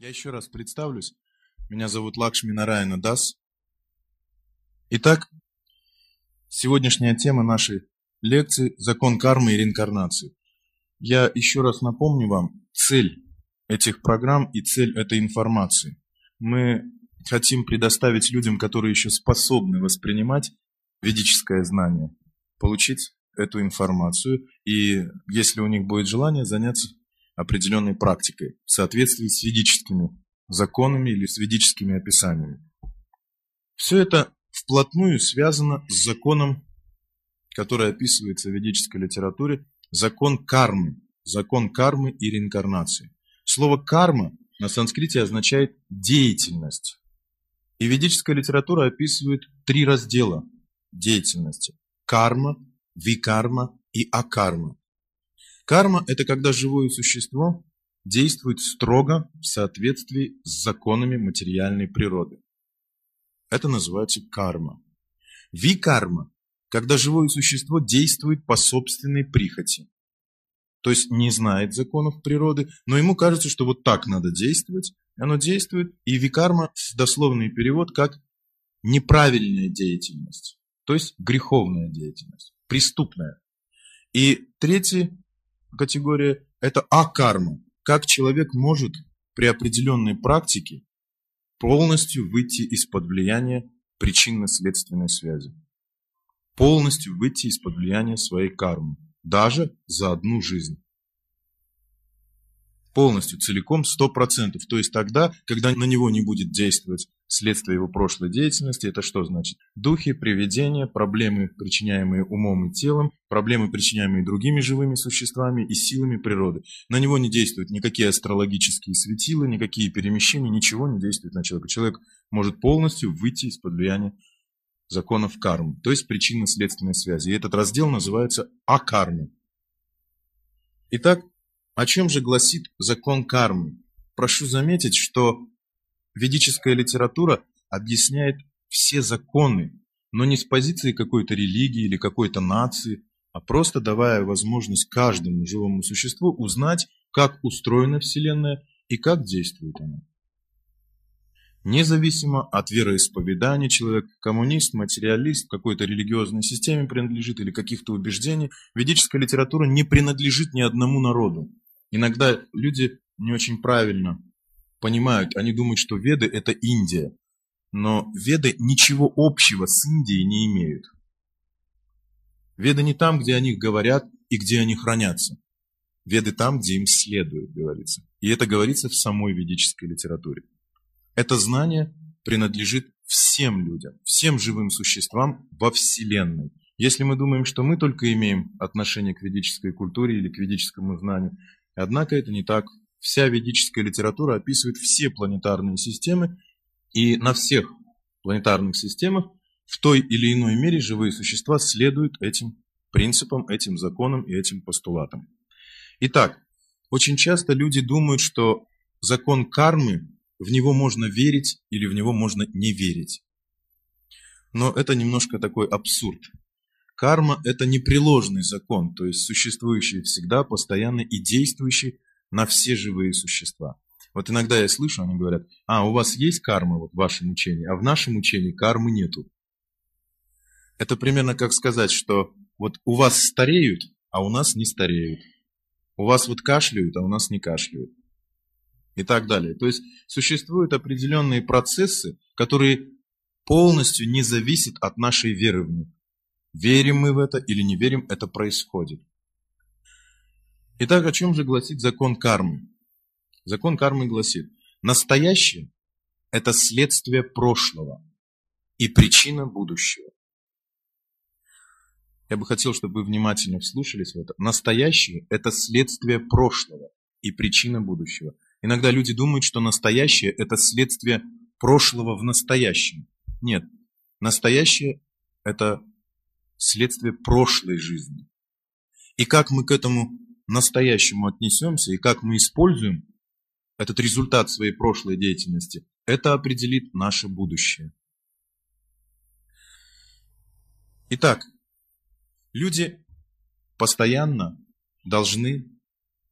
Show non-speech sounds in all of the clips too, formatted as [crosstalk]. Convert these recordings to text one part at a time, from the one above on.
Я еще раз представлюсь. Меня зовут Лакшми Нарайна Дас. Итак, сегодняшняя тема нашей лекции – закон кармы и реинкарнации. Я еще раз напомню вам цель этих программ и цель этой информации. Мы хотим предоставить людям, которые еще способны воспринимать ведическое знание, получить эту информацию и, если у них будет желание, заняться определенной практикой в соответствии с ведическими законами или с ведическими описаниями. Все это вплотную связано с законом, который описывается в ведической литературе, закон кармы, закон кармы и реинкарнации. Слово «карма» на санскрите означает «деятельность». И ведическая литература описывает три раздела деятельности – карма, викарма и акарма. Карма – это когда живое существо действует строго в соответствии с законами материальной природы. Это называется карма. Викарма – когда живое существо действует по собственной прихоти. То есть не знает законов природы, но ему кажется, что вот так надо действовать. Оно действует, и викарма – дословный перевод как неправильная деятельность, то есть греховная деятельность, преступная. И третий категория – это акарма. Как человек может при определенной практике полностью выйти из-под влияния причинно-следственной связи. Полностью выйти из-под влияния своей кармы. Даже за одну жизнь полностью, целиком, 100%. То есть тогда, когда на него не будет действовать следствие его прошлой деятельности, это что значит? Духи, привидения, проблемы, причиняемые умом и телом, проблемы, причиняемые другими живыми существами и силами природы. На него не действуют никакие астрологические светила, никакие перемещения, ничего не действует на человека. Человек может полностью выйти из-под влияния законов кармы, то есть причинно-следственной связи. И этот раздел называется акарма. Итак, о чем же гласит закон кармы? Прошу заметить, что ведическая литература объясняет все законы, но не с позиции какой-то религии или какой-то нации, а просто давая возможность каждому живому существу узнать, как устроена Вселенная и как действует она. Независимо от вероисповедания человек, коммунист, материалист, какой-то религиозной системе принадлежит или каких-то убеждений, ведическая литература не принадлежит ни одному народу. Иногда люди не очень правильно понимают, они думают, что Веды – это Индия. Но Веды ничего общего с Индией не имеют. Веды не там, где о них говорят и где они хранятся. Веды там, где им следует, говорится. И это говорится в самой ведической литературе. Это знание принадлежит всем людям, всем живым существам во Вселенной. Если мы думаем, что мы только имеем отношение к ведической культуре или к ведическому знанию, Однако это не так. Вся ведическая литература описывает все планетарные системы, и на всех планетарных системах в той или иной мере живые существа следуют этим принципам, этим законам и этим постулатам. Итак, очень часто люди думают, что закон кармы, в него можно верить или в него можно не верить. Но это немножко такой абсурд. Карма – это непреложный закон, то есть существующий всегда, постоянно и действующий на все живые существа. Вот иногда я слышу, они говорят, а, у вас есть карма вот в вашем учении, а в нашем учении кармы нету. Это примерно как сказать, что вот у вас стареют, а у нас не стареют. У вас вот кашляют, а у нас не кашляют. И так далее. То есть существуют определенные процессы, которые полностью не зависят от нашей веры в них. Верим мы в это или не верим, это происходит. Итак, о чем же гласит закон кармы? Закон кармы гласит, настоящее – это следствие прошлого и причина будущего. Я бы хотел, чтобы вы внимательно вслушались в это. Настоящее – это следствие прошлого и причина будущего. Иногда люди думают, что настоящее – это следствие прошлого в настоящем. Нет, настоящее – это следствие прошлой жизни. И как мы к этому настоящему отнесемся, и как мы используем этот результат своей прошлой деятельности, это определит наше будущее. Итак, люди постоянно должны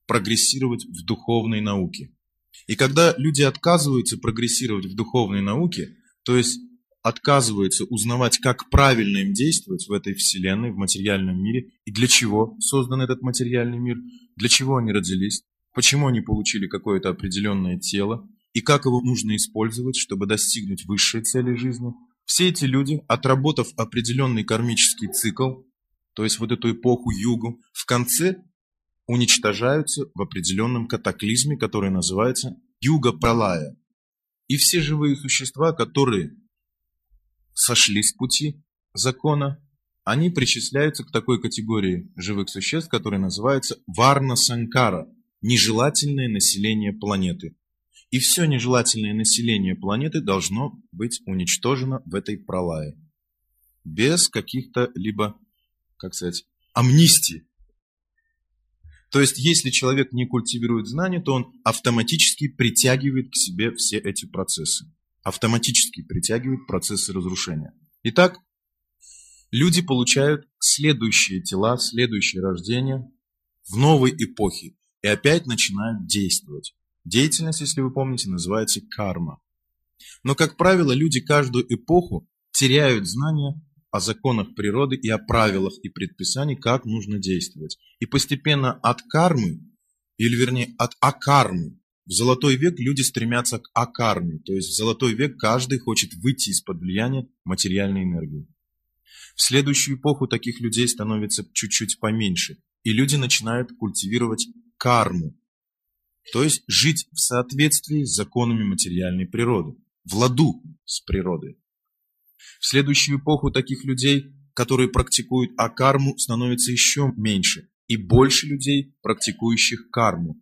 прогрессировать в духовной науке. И когда люди отказываются прогрессировать в духовной науке, то есть отказываются узнавать, как правильно им действовать в этой вселенной, в материальном мире, и для чего создан этот материальный мир, для чего они родились, почему они получили какое-то определенное тело, и как его нужно использовать, чтобы достигнуть высшей цели жизни. Все эти люди, отработав определенный кармический цикл, то есть вот эту эпоху югу, в конце уничтожаются в определенном катаклизме, который называется юга пралая. И все живые существа, которые сошли с пути закона, они причисляются к такой категории живых существ, которая называется варна санкара, нежелательное население планеты. И все нежелательное население планеты должно быть уничтожено в этой пролае. Без каких-то либо, как сказать, амнистии. То есть, если человек не культивирует знания, то он автоматически притягивает к себе все эти процессы. Автоматически притягивает процессы разрушения. Итак, люди получают следующие тела, следующее рождение в новой эпохе и опять начинают действовать. Деятельность, если вы помните, называется карма. Но, как правило, люди каждую эпоху теряют знания о законах природы и о правилах и предписаниях, как нужно действовать. И постепенно от кармы, или вернее от акармы, в золотой век люди стремятся к акарме, то есть в золотой век каждый хочет выйти из-под влияния материальной энергии. В следующую эпоху таких людей становится чуть-чуть поменьше, и люди начинают культивировать карму, то есть жить в соответствии с законами материальной природы, в ладу с природой. В следующую эпоху таких людей, которые практикуют акарму, становится еще меньше, и больше людей, практикующих карму.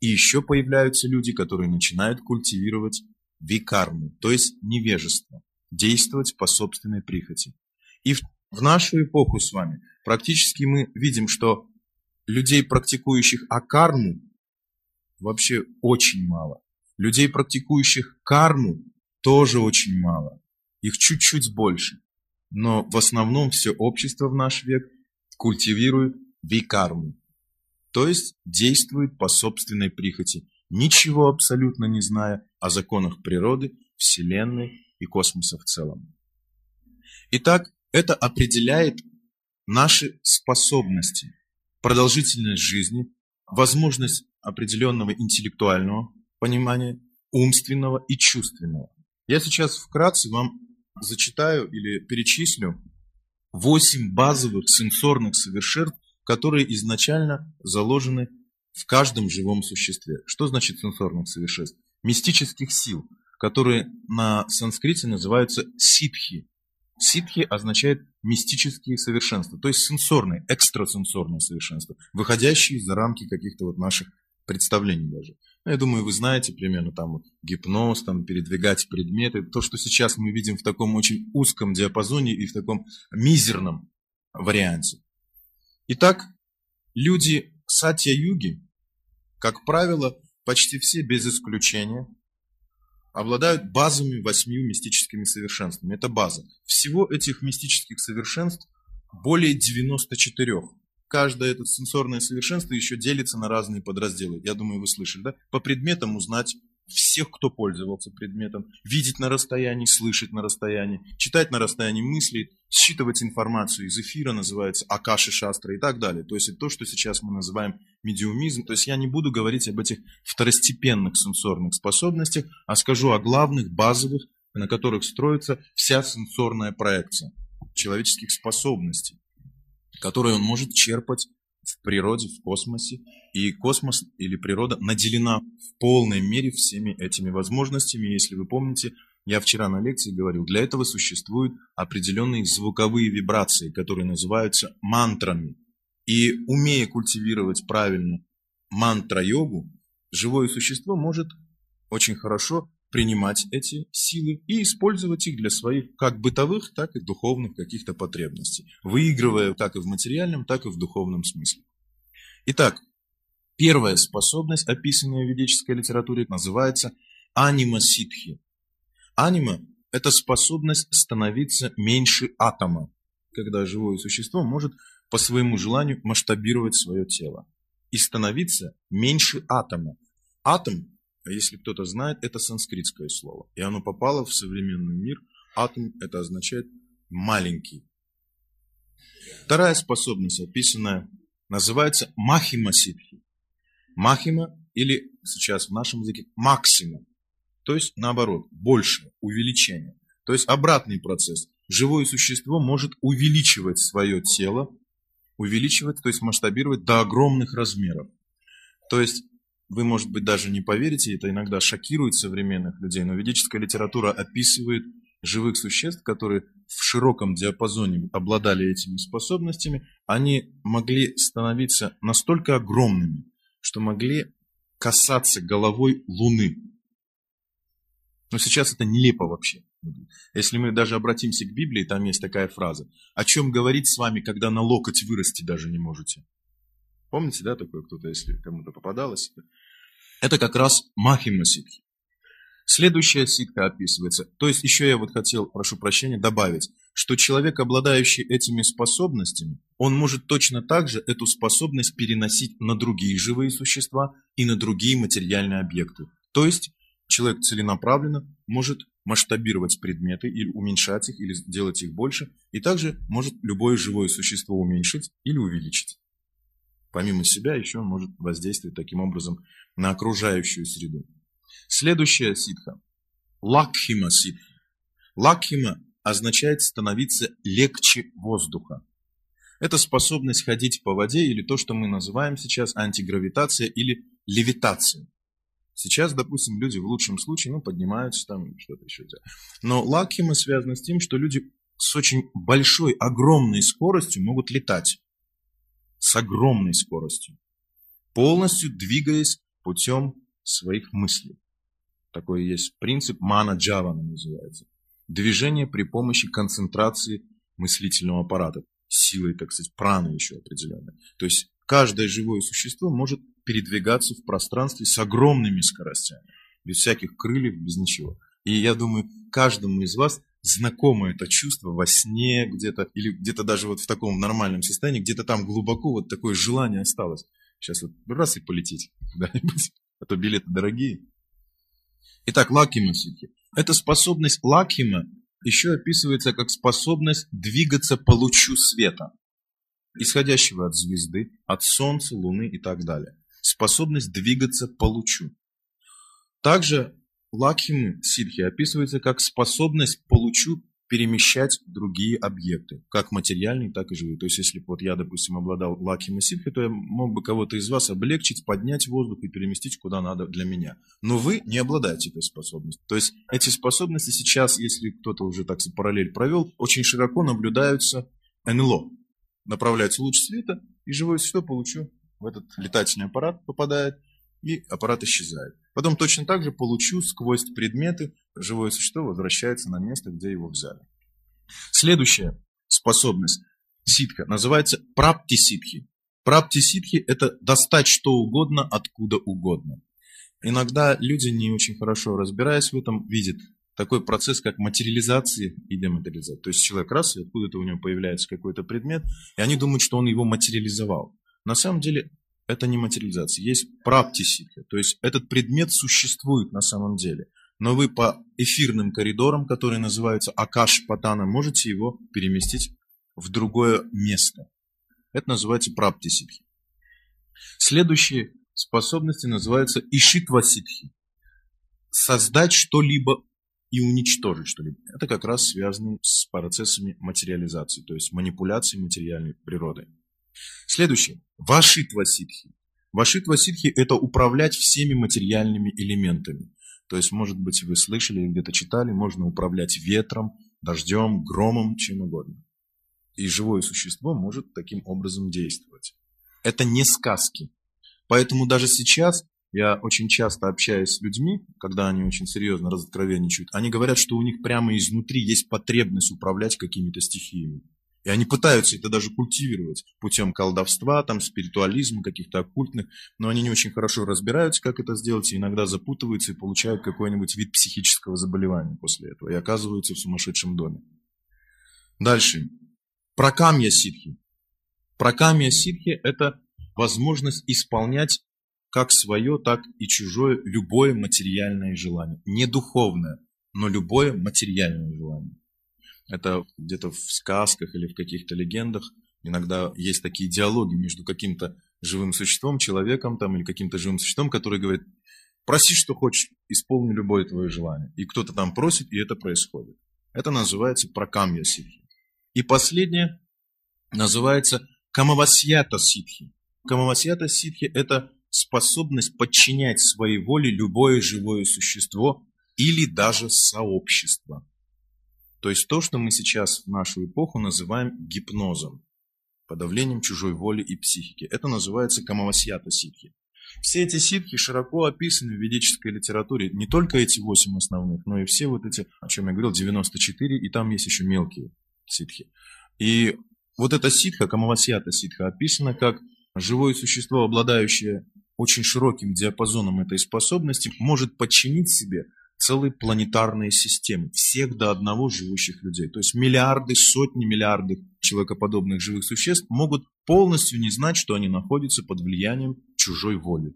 И еще появляются люди, которые начинают культивировать викарму, то есть невежество, действовать по собственной прихоти. И в, в нашу эпоху с вами практически мы видим, что людей, практикующих акарму, вообще очень мало. Людей, практикующих карму, тоже очень мало. Их чуть-чуть больше. Но в основном все общество в наш век культивирует викарму. То есть действует по собственной прихоти, ничего абсолютно не зная о законах природы, Вселенной и космоса в целом. Итак, это определяет наши способности, продолжительность жизни, возможность определенного интеллектуального понимания, умственного и чувственного. Я сейчас вкратце вам зачитаю или перечислю восемь базовых сенсорных совершенств, которые изначально заложены в каждом живом существе. Что значит сенсорных совершенств? Мистических сил, которые на санскрите называются ситхи. Ситхи означает мистические совершенства, то есть сенсорные, экстрасенсорные совершенства, выходящие за рамки каких-то вот наших представлений даже. Ну, я думаю, вы знаете примерно там вот, гипноз, там передвигать предметы, то, что сейчас мы видим в таком очень узком диапазоне и в таком мизерном варианте. Итак, люди сатья-юги, как правило, почти все без исключения, обладают базовыми восьмью мистическими совершенствами. Это база. Всего этих мистических совершенств более 94 каждое это сенсорное совершенство еще делится на разные подразделы. Я думаю, вы слышали, да? По предметам узнать всех, кто пользовался предметом, видеть на расстоянии, слышать на расстоянии, читать на расстоянии мысли, считывать информацию из эфира, называется Акаши Шастра и так далее. То есть это то, что сейчас мы называем медиумизм. То есть я не буду говорить об этих второстепенных сенсорных способностях, а скажу о главных, базовых, на которых строится вся сенсорная проекция человеческих способностей которые он может черпать в природе, в космосе. И космос или природа наделена в полной мере всеми этими возможностями. Если вы помните, я вчера на лекции говорил, для этого существуют определенные звуковые вибрации, которые называются мантрами. И умея культивировать правильно мантра-йогу, живое существо может очень хорошо принимать эти силы и использовать их для своих как бытовых, так и духовных каких-то потребностей, выигрывая как и в материальном, так и в духовном смысле. Итак, первая способность, описанная в ведической литературе, называется анима ситхи. Анима – это способность становиться меньше атома, когда живое существо может по своему желанию масштабировать свое тело и становиться меньше атома. Атом если кто-то знает, это санскритское слово. И оно попало в современный мир. Атом это означает маленький. Вторая способность, описанная, называется махима ситхи. Махима или сейчас в нашем языке максимум. То есть наоборот, больше, увеличение. То есть обратный процесс. Живое существо может увеличивать свое тело, увеличивать, то есть масштабировать до огромных размеров. То есть вы, может быть, даже не поверите, это иногда шокирует современных людей, но ведическая литература описывает живых существ, которые в широком диапазоне обладали этими способностями, они могли становиться настолько огромными, что могли касаться головой Луны. Но сейчас это нелепо вообще. Если мы даже обратимся к Библии, там есть такая фраза. О чем говорить с вами, когда на локоть вырасти даже не можете? Помните, да, такое кто-то, если кому-то попадалось? Это как раз Махима Ситхи. Следующая ситха описывается. То есть еще я вот хотел, прошу прощения, добавить, что человек, обладающий этими способностями, он может точно так же эту способность переносить на другие живые существа и на другие материальные объекты. То есть человек целенаправленно может масштабировать предметы или уменьшать их, или сделать их больше, и также может любое живое существо уменьшить или увеличить. Помимо себя еще он может воздействовать таким образом на окружающую среду. Следующая ситха – лакхима ситха. Лакхима означает становиться легче воздуха. Это способность ходить по воде или то, что мы называем сейчас антигравитация или левитация. Сейчас, допустим, люди в лучшем случае ну, поднимаются там что-то еще. Но лакхима связано с тем, что люди с очень большой, огромной скоростью могут летать. С огромной скоростью. Полностью двигаясь путем своих мыслей. Такой есть принцип мана джавана называется. Движение при помощи концентрации мыслительного аппарата. Силой, так сказать, праны еще определенной. То есть каждое живое существо может передвигаться в пространстве с огромными скоростями. Без всяких крыльев, без ничего. И я думаю, каждому из вас знакомо это чувство во сне где-то, или где-то даже вот в таком нормальном состоянии, где-то там глубоко вот такое желание осталось. Сейчас вот раз и полететь куда-нибудь, а то билеты дорогие. Итак, лакима ситхи. Эта способность лакима еще описывается как способность двигаться по лучу света, исходящего от звезды, от солнца, луны и так далее. Способность двигаться по лучу. Также лакхимы ситхи описывается как способность по лучу перемещать другие объекты, как материальные, так и живые. То есть, если бы вот я, допустим, обладал лакхим и то я мог бы кого-то из вас облегчить, поднять воздух и переместить куда надо для меня. Но вы не обладаете этой способностью. То есть, эти способности сейчас, если кто-то уже так параллель провел, очень широко наблюдаются НЛО. Направляется луч света, и живое существо получу в этот летательный аппарат попадает, и аппарат исчезает. Потом точно так же получу сквозь предметы живое существо возвращается на место, где его взяли. Следующая способность ситха называется прапти-ситхи. Прапти-ситхи – это достать что угодно, откуда угодно. Иногда люди, не очень хорошо разбираясь в этом, видят такой процесс, как материализация и дематериализация. То есть человек раз, и откуда-то у него появляется какой-то предмет, и они думают, что он его материализовал. На самом деле это не материализация, есть праптисика, то есть этот предмет существует на самом деле, но вы по эфирным коридорам, которые называются Акаш Патана, можете его переместить в другое место. Это называется праптиситхи. Следующие способности называются ишитваситхи. Создать что-либо и уничтожить что-либо. Это как раз связано с процессами материализации, то есть манипуляции материальной природой. Следующее. Вашитва ситхи. Вашитва ситхи – это управлять всеми материальными элементами. То есть, может быть, вы слышали или где-то читали, можно управлять ветром, дождем, громом, чем угодно. И живое существо может таким образом действовать. Это не сказки. Поэтому даже сейчас я очень часто общаюсь с людьми, когда они очень серьезно разоткровенничают, они говорят, что у них прямо изнутри есть потребность управлять какими-то стихиями. И они пытаются это даже культивировать путем колдовства, там, спиритуализма, каких-то оккультных, но они не очень хорошо разбираются, как это сделать, и иногда запутываются и получают какой-нибудь вид психического заболевания после этого, и оказываются в сумасшедшем доме. Дальше. Прокамья ситхи. Прокамья ситхи – это возможность исполнять как свое, так и чужое, любое материальное желание. Не духовное, но любое материальное желание. Это где-то в сказках или в каких-то легендах иногда есть такие диалоги между каким-то живым существом, человеком там, или каким-то живым существом, который говорит, проси, что хочешь, исполни любое твое желание. И кто-то там просит, и это происходит. Это называется пракамья ситхи. И последнее называется камавасьята ситхи. Камавасьята ситхи – это способность подчинять своей воле любое живое существо или даже сообщество. То есть то, что мы сейчас в нашу эпоху называем гипнозом, подавлением чужой воли и психики. Это называется камавасьята ситхи. Все эти ситхи широко описаны в ведической литературе. Не только эти восемь основных, но и все вот эти, о чем я говорил, 94, и там есть еще мелкие ситхи. И вот эта ситха, камавасьята ситха, описана как живое существо, обладающее очень широким диапазоном этой способности, может подчинить себе целые планетарные системы, всех до одного живущих людей. То есть миллиарды, сотни миллиардов человекоподобных живых существ могут полностью не знать, что они находятся под влиянием чужой воли.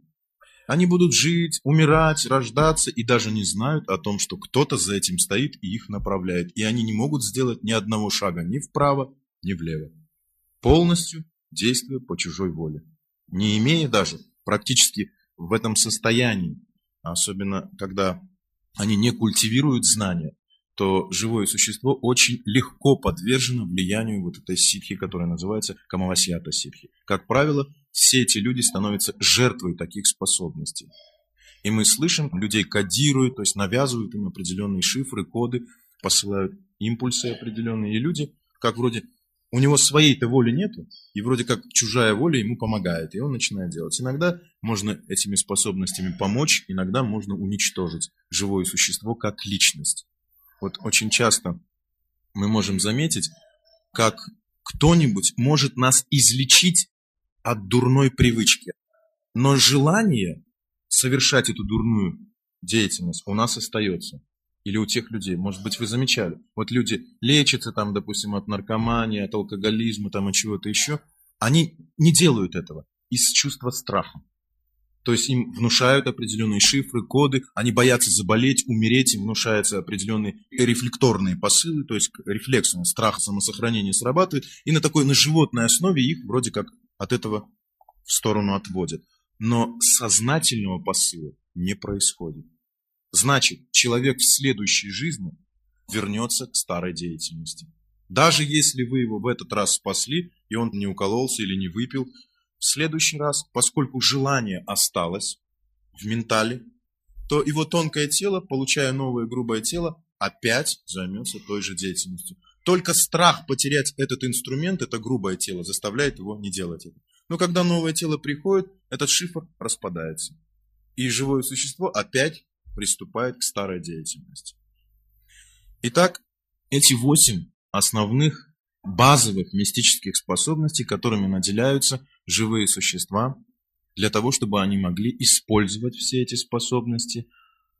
Они будут жить, умирать, рождаться и даже не знают о том, что кто-то за этим стоит и их направляет. И они не могут сделать ни одного шага ни вправо, ни влево. Полностью действуя по чужой воле. Не имея даже практически в этом состоянии, особенно когда они не культивируют знания, то живое существо очень легко подвержено влиянию вот этой ситхи, которая называется камавасьята ситхи. Как правило, все эти люди становятся жертвой таких способностей. И мы слышим, людей кодируют, то есть навязывают им определенные шифры, коды, посылают импульсы определенные. И люди, как вроде у него своей-то воли нету, и вроде как чужая воля ему помогает, и он начинает делать. Иногда можно этими способностями помочь, иногда можно уничтожить живое существо как личность. Вот очень часто мы можем заметить, как кто-нибудь может нас излечить от дурной привычки. Но желание совершать эту дурную деятельность у нас остается или у тех людей. Может быть, вы замечали. Вот люди лечатся там, допустим, от наркомании, от алкоголизма, там, от чего-то еще. Они не делают этого из чувства страха. То есть им внушают определенные шифры, коды, они боятся заболеть, умереть, им внушаются определенные рефлекторные посылы, то есть рефлексный страх самосохранения срабатывает, и на такой, на животной основе их вроде как от этого в сторону отводят. Но сознательного посыла не происходит. Значит, человек в следующей жизни вернется к старой деятельности. Даже если вы его в этот раз спасли, и он не укололся или не выпил, в следующий раз, поскольку желание осталось в ментале, то его тонкое тело, получая новое грубое тело, опять займется той же деятельностью. Только страх потерять этот инструмент, это грубое тело, заставляет его не делать это. Но когда новое тело приходит, этот шифр распадается. И живое существо опять приступает к старой деятельности. Итак, эти восемь основных базовых мистических способностей, которыми наделяются живые существа, для того, чтобы они могли использовать все эти способности,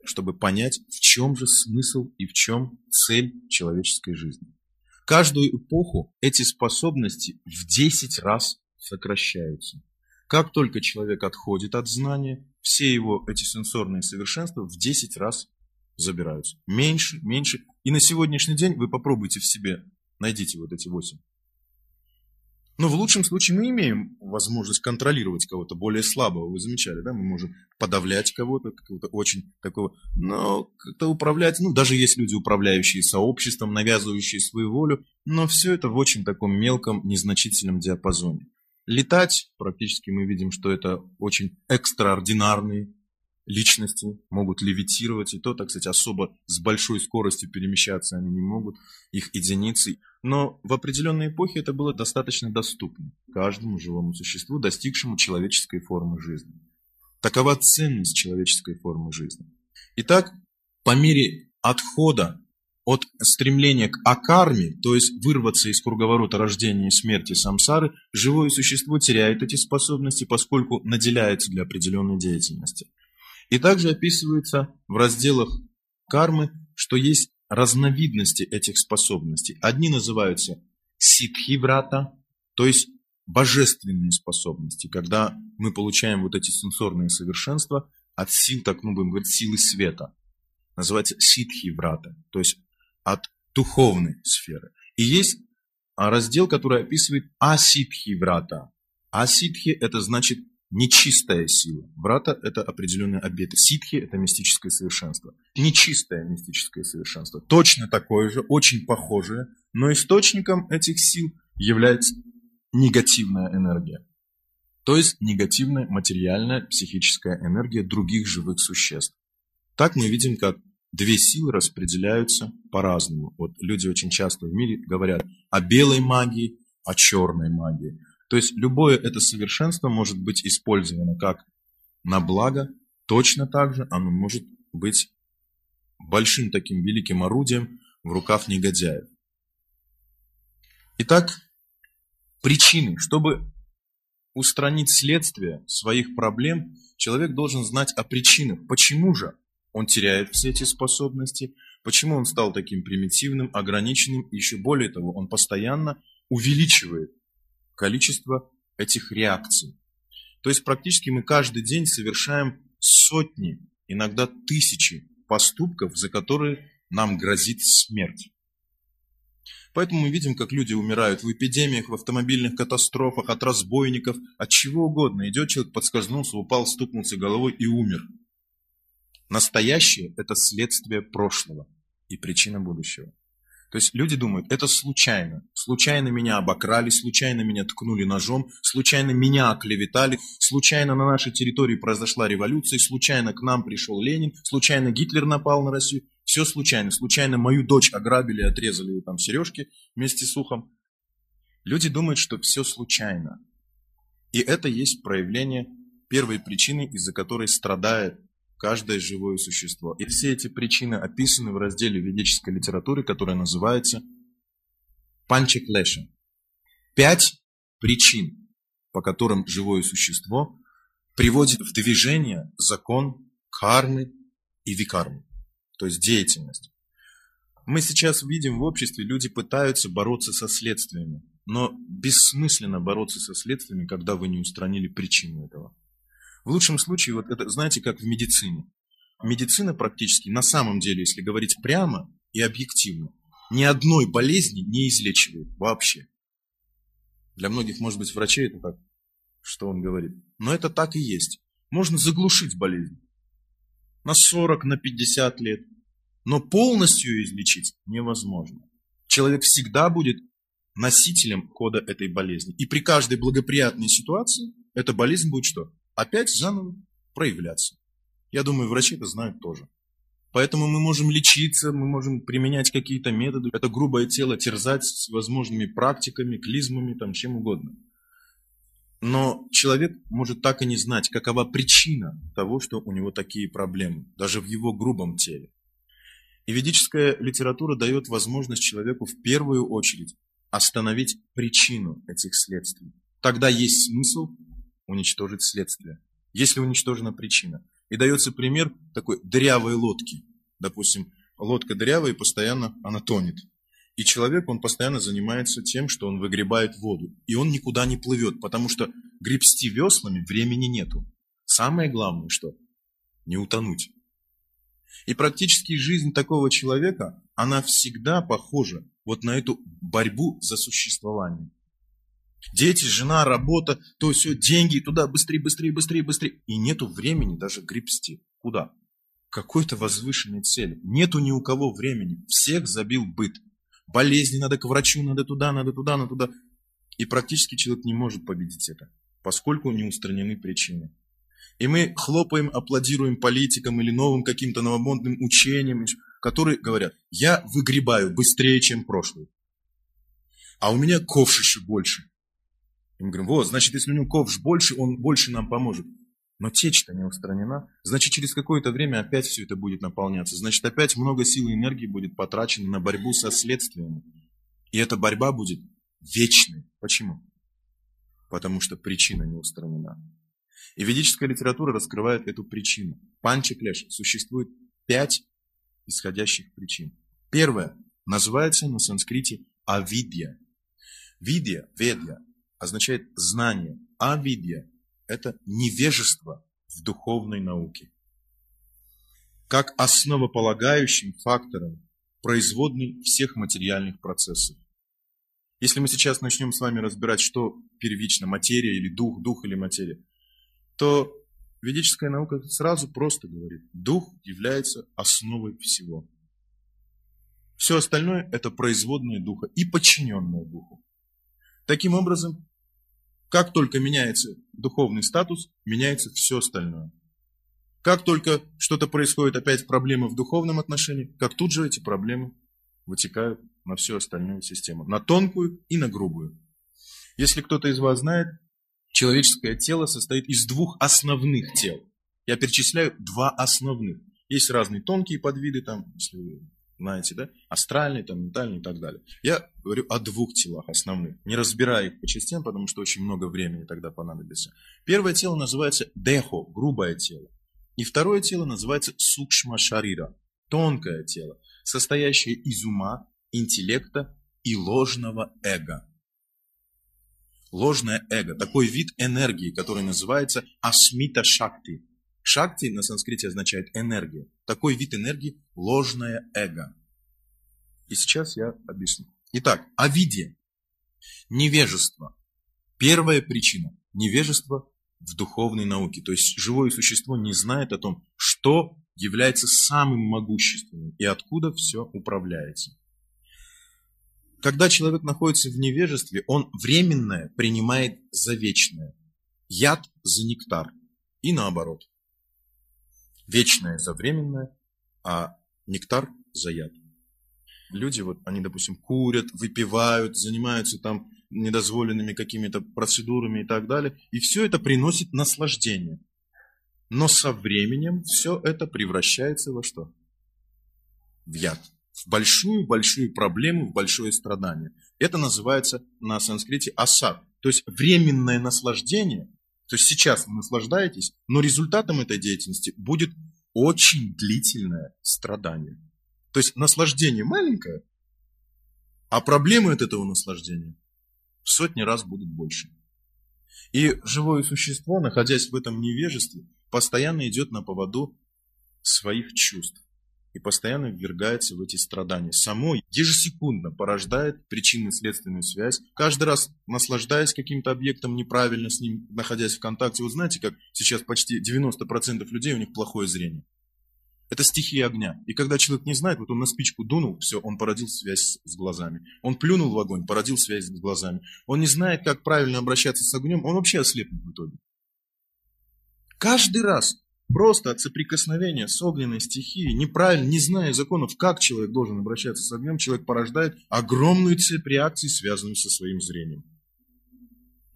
чтобы понять, в чем же смысл и в чем цель человеческой жизни. Каждую эпоху эти способности в 10 раз сокращаются. Как только человек отходит от знания, все его эти сенсорные совершенства в 10 раз забираются. Меньше, меньше. И на сегодняшний день вы попробуйте в себе, найдите вот эти 8. Но в лучшем случае мы имеем возможность контролировать кого-то более слабого. Вы замечали, да? Мы можем подавлять кого-то, какого-то очень такого, но как-то управлять, ну, даже есть люди, управляющие сообществом, навязывающие свою волю, но все это в очень таком мелком, незначительном диапазоне. Летать, практически мы видим, что это очень экстраординарные личности, могут левитировать, и то, так сказать, особо с большой скоростью перемещаться они не могут, их единицы. Но в определенной эпохе это было достаточно доступно каждому живому существу, достигшему человеческой формы жизни. Такова ценность человеческой формы жизни. Итак, по мере отхода от стремления к акарме, то есть вырваться из круговорота рождения и смерти самсары, живое существо теряет эти способности, поскольку наделяется для определенной деятельности. И также описывается в разделах кармы, что есть разновидности этих способностей. Одни называются ситхи врата, то есть божественные способности, когда мы получаем вот эти сенсорные совершенства от сил, так мы будем говорить, силы света. Называется ситхи врата, то есть от духовной сферы. И есть раздел, который описывает аситхи врата. Аситхи – это значит нечистая сила. Врата – это определенный обет. Ситхи – это мистическое совершенство. Нечистое мистическое совершенство. Точно такое же, очень похожее, но источником этих сил является негативная энергия. То есть негативная материальная психическая энергия других живых существ. Так мы видим, как две силы распределяются по-разному. Вот люди очень часто в мире говорят о белой магии, о черной магии. То есть любое это совершенство может быть использовано как на благо, точно так же оно может быть большим таким великим орудием в руках негодяев. Итак, причины. Чтобы устранить следствие своих проблем, человек должен знать о причинах. Почему же он теряет все эти способности, почему он стал таким примитивным, ограниченным, еще более того, он постоянно увеличивает количество этих реакций. То есть практически мы каждый день совершаем сотни, иногда тысячи поступков, за которые нам грозит смерть. Поэтому мы видим, как люди умирают в эпидемиях, в автомобильных катастрофах, от разбойников, от чего угодно. Идет человек, подскользнулся, упал, стукнулся головой и умер. Настоящее – это следствие прошлого и причина будущего. То есть люди думают, это случайно. Случайно меня обокрали, случайно меня ткнули ножом, случайно меня оклеветали, случайно на нашей территории произошла революция, случайно к нам пришел Ленин, случайно Гитлер напал на Россию. Все случайно. Случайно мою дочь ограбили, отрезали там сережки вместе с ухом. Люди думают, что все случайно. И это есть проявление первой причины, из-за которой страдает каждое живое существо. И все эти причины описаны в разделе ведической литературы, который называется Панчаклеша. Пять причин, по которым живое существо приводит в движение закон кармы и викармы, то есть деятельность. Мы сейчас видим в обществе, люди пытаются бороться со следствиями, но бессмысленно бороться со следствиями, когда вы не устранили причину этого. В лучшем случае, вот это, знаете, как в медицине. Медицина практически, на самом деле, если говорить прямо и объективно, ни одной болезни не излечивает вообще. Для многих, может быть, врачей это так, что он говорит. Но это так и есть. Можно заглушить болезнь на 40, на 50 лет. Но полностью излечить невозможно. Человек всегда будет носителем кода этой болезни. И при каждой благоприятной ситуации эта болезнь будет что? Опять заново проявляться. Я думаю, врачи это знают тоже. Поэтому мы можем лечиться, мы можем применять какие-то методы, это грубое тело терзать с возможными практиками, клизмами, там, чем угодно. Но человек может так и не знать, какова причина того, что у него такие проблемы, даже в его грубом теле. И ведическая литература дает возможность человеку в первую очередь остановить причину этих следствий. Тогда есть смысл уничтожить следствие, если уничтожена причина. И дается пример такой дырявой лодки. Допустим, лодка дырявая и постоянно она тонет. И человек, он постоянно занимается тем, что он выгребает воду. И он никуда не плывет, потому что гребсти веслами времени нету. Самое главное, что не утонуть. И практически жизнь такого человека, она всегда похожа вот на эту борьбу за существование. Дети, жена, работа, то все, деньги, туда быстрее, быстрее, быстрее, быстрее. И нету времени даже гребсти. Куда? Какой-то возвышенной цели. Нету ни у кого времени. Всех забил быт. Болезни, надо к врачу, надо туда, надо туда, надо туда. И практически человек не может победить это, поскольку не устранены причины. И мы хлопаем, аплодируем политикам или новым каким-то новомодным учениям, которые говорят, я выгребаю быстрее, чем прошлый. А у меня ковш еще больше. И мы говорим, вот, значит, если у него ковш больше, он больше нам поможет. Но течь-то не устранена. Значит, через какое-то время опять все это будет наполняться. Значит, опять много сил и энергии будет потрачено на борьбу со следствиями. И эта борьба будет вечной. Почему? Потому что причина не устранена. И ведическая литература раскрывает эту причину. Панча Клеш существует пять исходящих причин. Первое называется на санскрите авидья. Видья, ведья означает знание, а видья – это невежество в духовной науке. Как основополагающим фактором производной всех материальных процессов. Если мы сейчас начнем с вами разбирать, что первично, материя или дух, дух или материя, то ведическая наука сразу просто говорит, дух является основой всего. Все остальное – это производное духа и подчиненное духу. Таким образом, как только меняется духовный статус, меняется все остальное. Как только что-то происходит, опять проблемы в духовном отношении, как тут же эти проблемы вытекают на всю остальную систему, на тонкую и на грубую. Если кто-то из вас знает, человеческое тело состоит из двух основных тел. Я перечисляю два основных. Есть разные тонкие подвиды, там, если вы знаете, да, астральный, там, ментальный и так далее. Я говорю о двух телах основных, не разбирая их по частям, потому что очень много времени тогда понадобится. Первое тело называется дехо, грубое тело. И второе тело называется сукшма шарира, тонкое тело, состоящее из ума, интеллекта и ложного эго. Ложное эго, такой вид энергии, который называется асмита шакти. Шакти на санскрите означает энергия. Такой вид энергии – ложное эго. И сейчас я объясню. Итак, авидия. Невежество. Первая причина – невежество в духовной науке. То есть живое существо не знает о том, что является самым могущественным и откуда все управляется. Когда человек находится в невежестве, он временное принимает за вечное. Яд за нектар. И наоборот. Вечное за временное, а нектар за яд. Люди, вот, они, допустим, курят, выпивают, занимаются там недозволенными какими-то процедурами и так далее. И все это приносит наслаждение. Но со временем все это превращается во что? В яд. В большую-большую проблему, в большое страдание. Это называется на санскрите асад. То есть временное наслаждение. То есть сейчас наслаждаетесь, но результатом этой деятельности будет очень длительное страдание. То есть наслаждение маленькое, а проблемы от этого наслаждения в сотни раз будут больше. И живое существо, находясь в этом невежестве, постоянно идет на поводу своих чувств и постоянно ввергается в эти страдания. Само ежесекундно порождает причинно-следственную связь. Каждый раз наслаждаясь каким-то объектом неправильно с ним, находясь в контакте. Вы знаете, как сейчас почти 90% людей, у них плохое зрение. Это стихия огня. И когда человек не знает, вот он на спичку дунул, все, он породил связь с глазами. Он плюнул в огонь, породил связь с глазами. Он не знает, как правильно обращаться с огнем, он вообще ослепнет в итоге. Каждый раз просто от соприкосновения с огненной стихией, неправильно, не зная законов, как человек должен обращаться с огнем, человек порождает огромную цепь реакций, связанную со своим зрением.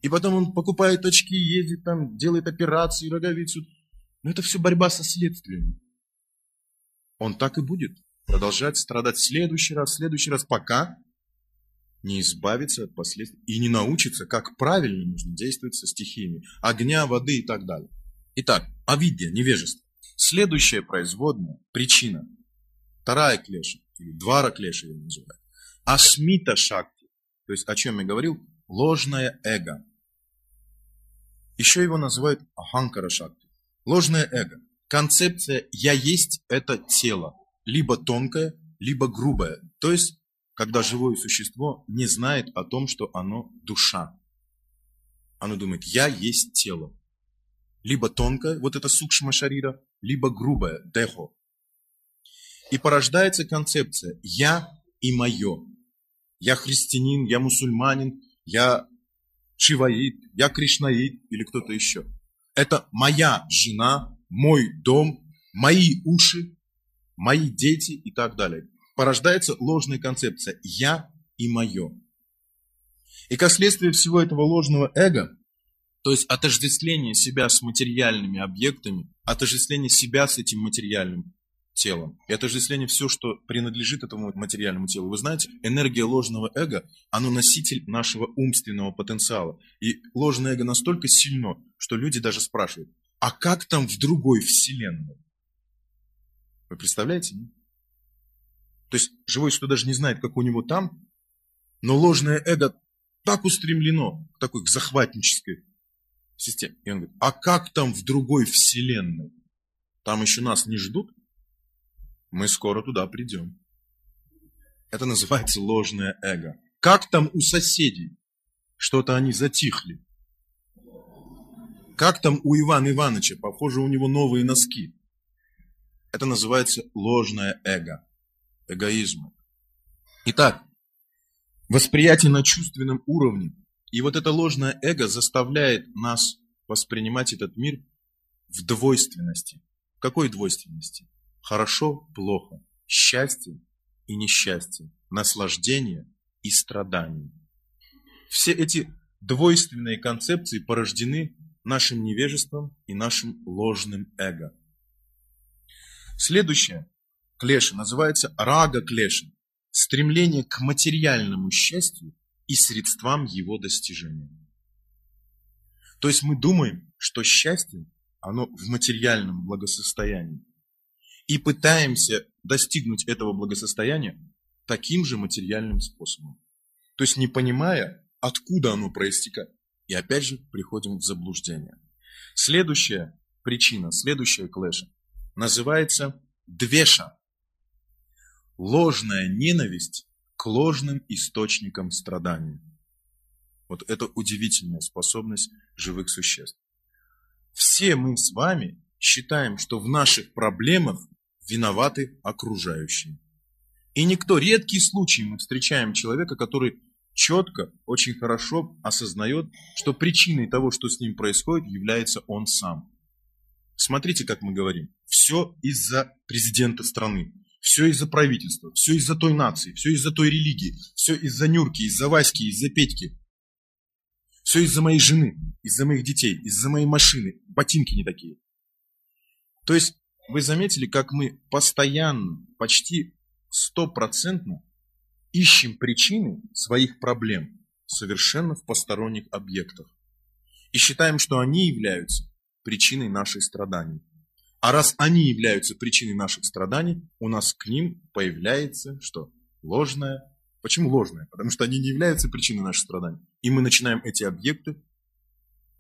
И потом он покупает очки, ездит там, делает операции, роговицу. Но это все борьба со следствиями он так и будет продолжать страдать в следующий раз, в следующий раз, пока не избавится от последствий и не научится, как правильно нужно действовать со стихиями огня, воды и так далее. Итак, авидия, невежество. Следующая производная причина, вторая клеша, или двара клеша я называю, асмита шакти, то есть о чем я говорил, ложное эго. Еще его называют аханкара шакти, ложное эго. Концепция «я есть» – это тело, либо тонкое, либо грубое. То есть, когда живое существо не знает о том, что оно душа. Оно думает «я есть тело». Либо тонкое, вот это сукшма шарира, либо грубое, дехо. И порождается концепция «я и мое». Я христианин, я мусульманин, я шиваид, я кришнаид или кто-то еще. Это моя жена, мой дом, мои уши, мои дети и так далее. Порождается ложная концепция «я» и «мое». И как следствие всего этого ложного эго, то есть отождествление себя с материальными объектами, отождествление себя с этим материальным телом, и отождествление все, что принадлежит этому материальному телу. Вы знаете, энергия ложного эго, оно носитель нашего умственного потенциала. И ложное эго настолько сильно, что люди даже спрашивают, а как там в другой вселенной? Вы представляете? То есть живой существо даже не знает, как у него там, но ложное эго так устремлено такой к захватнической системе. И он говорит, а как там в другой вселенной? Там еще нас не ждут? Мы скоро туда придем. Это называется ложное эго. Как там у соседей? Что-то они затихли. Как там у Ивана Ивановича? Похоже, у него новые носки. Это называется ложное эго. Эгоизм. Итак, восприятие на чувственном уровне. И вот это ложное эго заставляет нас воспринимать этот мир в двойственности. В какой двойственности? Хорошо, плохо, счастье и несчастье, наслаждение и страдание. Все эти двойственные концепции порождены нашим невежеством и нашим ложным эго. Следующее клеша называется рага клеша, стремление к материальному счастью и средствам его достижения. То есть мы думаем, что счастье, оно в материальном благосостоянии. И пытаемся достигнуть этого благосостояния таким же материальным способом. То есть не понимая, откуда оно проистекает. И опять же приходим в заблуждение. Следующая причина, следующая клэша называется двеша. Ложная ненависть ложным источникам страданий. Вот это удивительная способность живых существ. Все мы с вами считаем, что в наших проблемах виноваты окружающие. И никто, редкий случай мы встречаем человека, который четко, очень хорошо осознает, что причиной того, что с ним происходит, является он сам. Смотрите, как мы говорим. Все из-за президента страны, все из-за правительства, все из-за той нации, все из-за той религии, все из-за Нюрки, из-за Васьки, из-за Петьки. Все из-за моей жены, из-за моих детей, из-за моей машины. Ботинки не такие. То есть вы заметили, как мы постоянно, почти стопроцентно ищем причины своих проблем совершенно в посторонних объектах и считаем, что они являются причиной наших страданий. А раз они являются причиной наших страданий, у нас к ним появляется что? Ложное. Почему ложное? Потому что они не являются причиной наших страданий. И мы начинаем эти объекты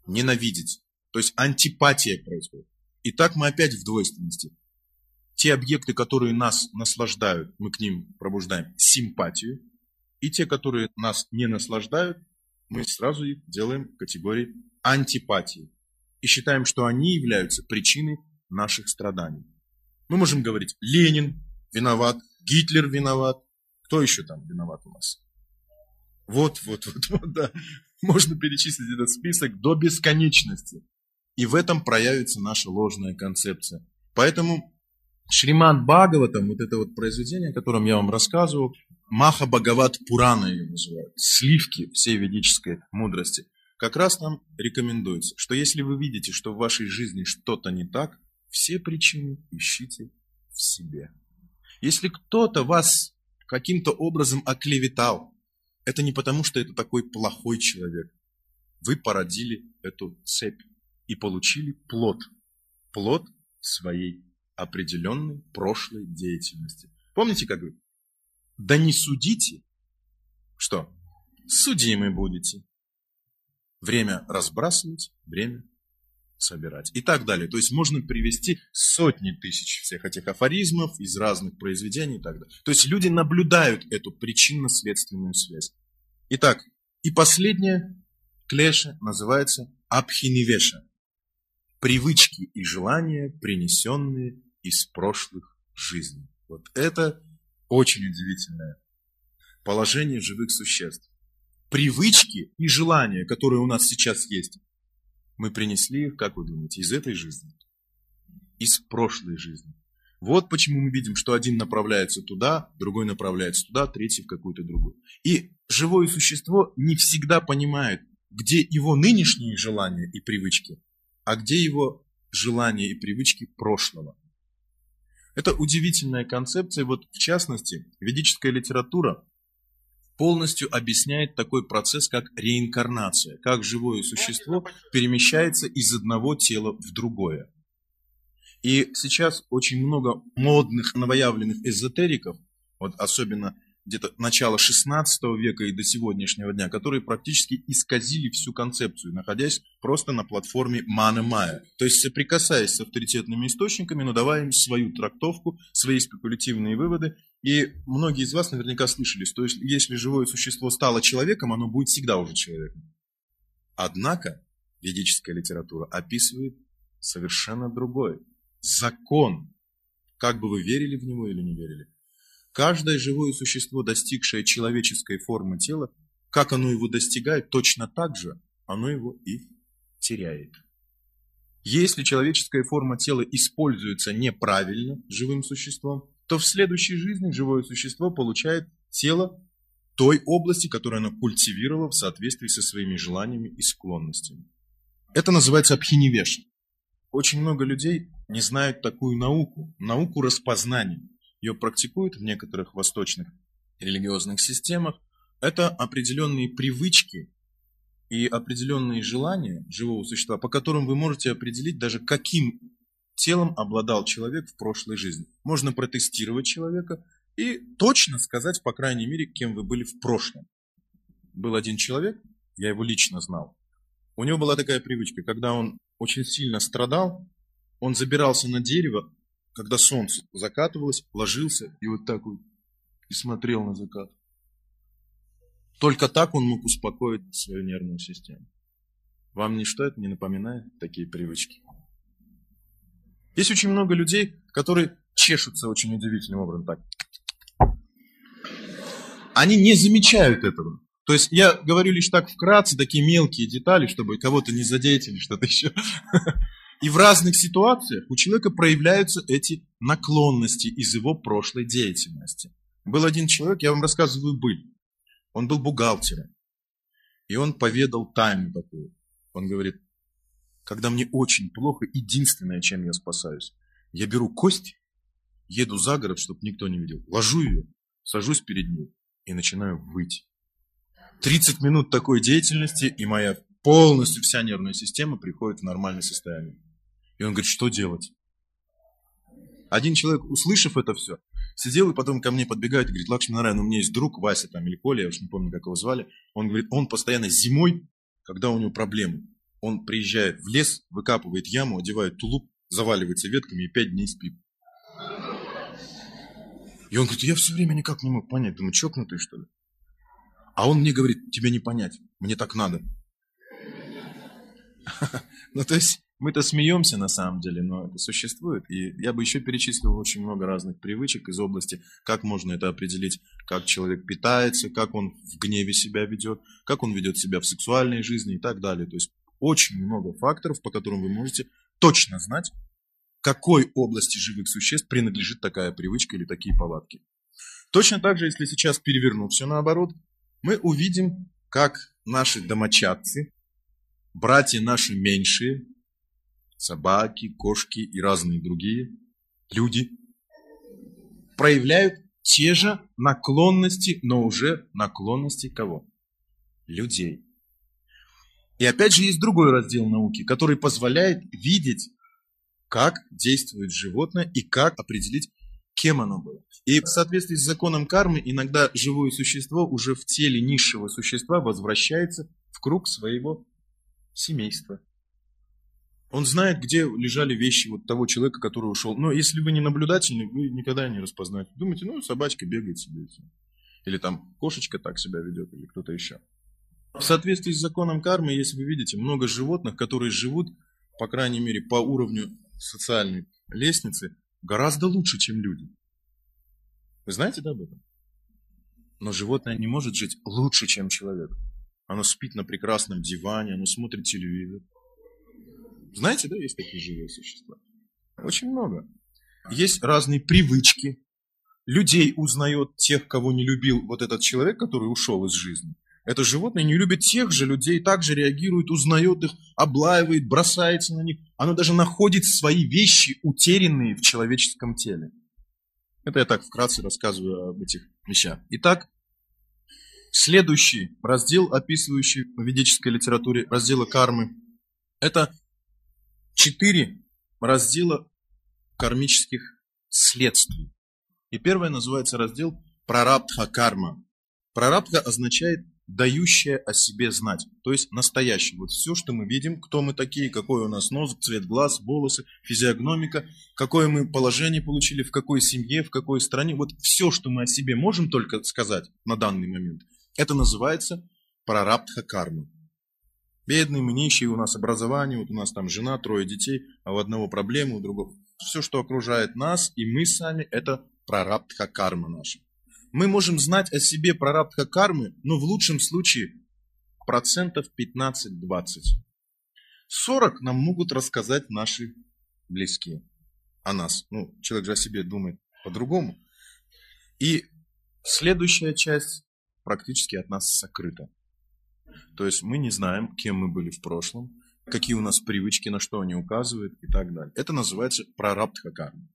ненавидеть. То есть антипатия происходит. И так мы опять в двойственности те объекты, которые нас наслаждают, мы к ним пробуждаем симпатию, и те, которые нас не наслаждают, мы сразу их делаем в категории антипатии и считаем, что они являются причиной наших страданий. Мы можем говорить, Ленин виноват, Гитлер виноват, кто еще там виноват у нас? Вот, вот, [laughs] вот, вот, да. Можно перечислить этот список до бесконечности. И в этом проявится наша ложная концепция. Поэтому Шримад Бхагаватам, вот это вот произведение, о котором я вам рассказывал, Маха Бхагават Пурана ее называют, сливки всей ведической мудрости, как раз нам рекомендуется, что если вы видите, что в вашей жизни что-то не так, все причины ищите в себе. Если кто-то вас каким-то образом оклеветал, это не потому, что это такой плохой человек. Вы породили эту цепь и получили плод. Плод своей определенной прошлой деятельности. Помните, как говорит? Да не судите. Что? Судимы будете. Время разбрасывать, время собирать и так далее. То есть можно привести сотни тысяч всех этих афоризмов из разных произведений и так далее. То есть люди наблюдают эту причинно-следственную связь. Итак, и последняя клеша называется абхинивеша. Привычки и желания, принесенные из прошлых жизней. Вот это очень удивительное положение живых существ. Привычки и желания, которые у нас сейчас есть, мы принесли их, как вы думаете, из этой жизни, из прошлой жизни. Вот почему мы видим, что один направляется туда, другой направляется туда, третий в какую-то другую. И живое существо не всегда понимает, где его нынешние желания и привычки, а где его желания и привычки прошлого. Это удивительная концепция. Вот в частности, ведическая литература полностью объясняет такой процесс, как реинкарнация, как живое существо перемещается из одного тела в другое. И сейчас очень много модных новоявленных эзотериков, вот особенно где-то начала 16 века и до сегодняшнего дня, которые практически исказили всю концепцию, находясь просто на платформе Мана Майя. То есть соприкасаясь с авторитетными источниками, но давая им свою трактовку, свои спекулятивные выводы. И многие из вас наверняка слышали, что если живое существо стало человеком, оно будет всегда уже человеком. Однако ведическая литература описывает совершенно другой закон. Как бы вы верили в него или не верили. Каждое живое существо, достигшее человеческой формы тела, как оно его достигает, точно так же оно его и теряет. Если человеческая форма тела используется неправильно живым существом, то в следующей жизни живое существо получает тело той области, которую оно культивировало в соответствии со своими желаниями и склонностями. Это называется абхиневеша. Очень много людей не знают такую науку, науку распознания ее практикуют в некоторых восточных религиозных системах, это определенные привычки и определенные желания живого существа, по которым вы можете определить даже каким телом обладал человек в прошлой жизни. Можно протестировать человека и точно сказать, по крайней мере, кем вы были в прошлом. Был один человек, я его лично знал. У него была такая привычка, когда он очень сильно страдал, он забирался на дерево, когда солнце закатывалось, ложился и вот так вот и смотрел на закат. Только так он мог успокоить свою нервную систему. Вам ничто это не напоминает такие привычки? Есть очень много людей, которые чешутся очень удивительным образом так. Они не замечают этого. То есть я говорю лишь так вкратце, такие мелкие детали, чтобы кого-то не задеть или что-то еще. [laughs] И в разных ситуациях у человека проявляются эти наклонности из его прошлой деятельности. Был один человек, я вам рассказываю быль. Он был бухгалтером. И он поведал тайну такую. Он говорит, когда мне очень плохо, единственное, чем я спасаюсь, я беру кость, еду за город, чтобы никто не видел, ложу ее, сажусь перед ней и начинаю выть. 30 минут такой деятельности, и моя полностью вся нервная система приходит в нормальное состояние. И он говорит, что делать? Один человек, услышав это все, сидел и потом ко мне подбегает и говорит, Лакшми Нарайан, у меня есть друг, Вася там или Коля, я уж не помню, как его звали. Он говорит, он постоянно зимой, когда у него проблемы, он приезжает в лес, выкапывает яму, одевает тулуп, заваливается ветками и пять дней спит. И он говорит, я все время никак не мог понять, думаю, чокнутый что ли? А он мне говорит, тебе не понять, мне так надо. [laughs] Ну, то есть, мы-то смеемся на самом деле, но это существует. И я бы еще перечислил очень много разных привычек из области, как можно это определить, как человек питается, как он в гневе себя ведет, как он ведет себя в сексуальной жизни и так далее. То есть очень много факторов, по которым вы можете точно знать, какой области живых существ принадлежит такая привычка или такие повадки. Точно так же, если сейчас перевернуть все наоборот, мы увидим, как наши домочадцы, братья наши меньшие, собаки, кошки и разные другие люди проявляют те же наклонности, но уже наклонности кого? Людей. И опять же есть другой раздел науки, который позволяет видеть, как действует животное и как определить, кем оно было. И в соответствии с законом кармы иногда живое существо уже в теле низшего существа возвращается в круг своего семейства. Он знает, где лежали вещи вот того человека, который ушел. Но если вы не наблюдательны, вы никогда не распознаете. Думаете, ну, собачка бегает себе. Или там кошечка так себя ведет, или кто-то еще. В соответствии с законом кармы, если вы видите, много животных, которые живут, по крайней мере, по уровню социальной лестницы, гораздо лучше, чем люди. Вы знаете да, об этом? Но животное не может жить лучше, чем человек. Оно спит на прекрасном диване, оно смотрит телевизор, знаете, да, есть такие живые существа? Очень много. Есть разные привычки. Людей узнает тех, кого не любил вот этот человек, который ушел из жизни. Это животное не любит тех же людей, также реагирует, узнает их, облаивает, бросается на них. Оно даже находит свои вещи, утерянные в человеческом теле. Это я так вкратце рассказываю об этих вещах. Итак, следующий раздел, описывающий в ведической литературе раздела кармы, это четыре раздела кармических следствий. И первое называется раздел прарабдха карма. Прарабдха означает дающая о себе знать, то есть настоящее. Вот все, что мы видим, кто мы такие, какой у нас нос, цвет глаз, волосы, физиогномика, какое мы положение получили, в какой семье, в какой стране. Вот все, что мы о себе можем только сказать на данный момент, это называется прарабдха карма. Бедный, мы нищие, у нас образование, вот у нас там жена, трое детей, а у одного проблемы, у другого. Все, что окружает нас и мы сами, это прарабдха карма наша. Мы можем знать о себе прарабдха кармы, но в лучшем случае процентов 15-20. 40 нам могут рассказать наши близкие о нас. Ну, человек же о себе думает по-другому. И следующая часть практически от нас сокрыта. То есть мы не знаем, кем мы были в прошлом, какие у нас привычки, на что они указывают и так далее. Это называется прарабдха карма,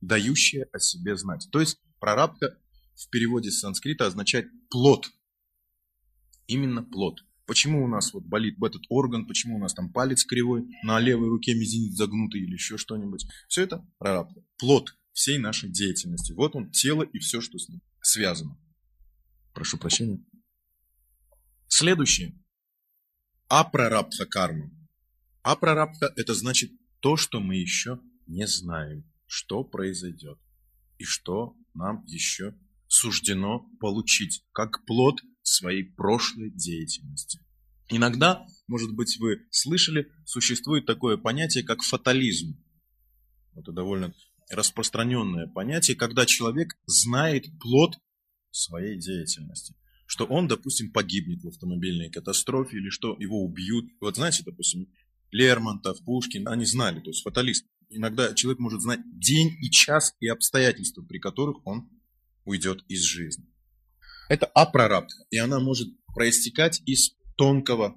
дающая о себе знать. То есть прарабдха в переводе с санскрита означает плод. Именно плод. Почему у нас вот болит этот орган, почему у нас там палец кривой, на левой руке мизинец загнутый или еще что-нибудь. Все это прарабдха. Плод всей нашей деятельности. Вот он, тело и все, что с ним связано. Прошу прощения. Следующее. Апрарабдха карма. Апрарабдха – это значит то, что мы еще не знаем, что произойдет и что нам еще суждено получить как плод своей прошлой деятельности. Иногда, может быть, вы слышали, существует такое понятие, как фатализм. Это довольно распространенное понятие, когда человек знает плод своей деятельности. Что он, допустим, погибнет в автомобильной катастрофе или что его убьют. Вот знаете, допустим, Лермонтов, Пушкин, они знали, то есть фаталист. Иногда человек может знать день и час и обстоятельства, при которых он уйдет из жизни. Это апрарабдха, и она может проистекать из тонкого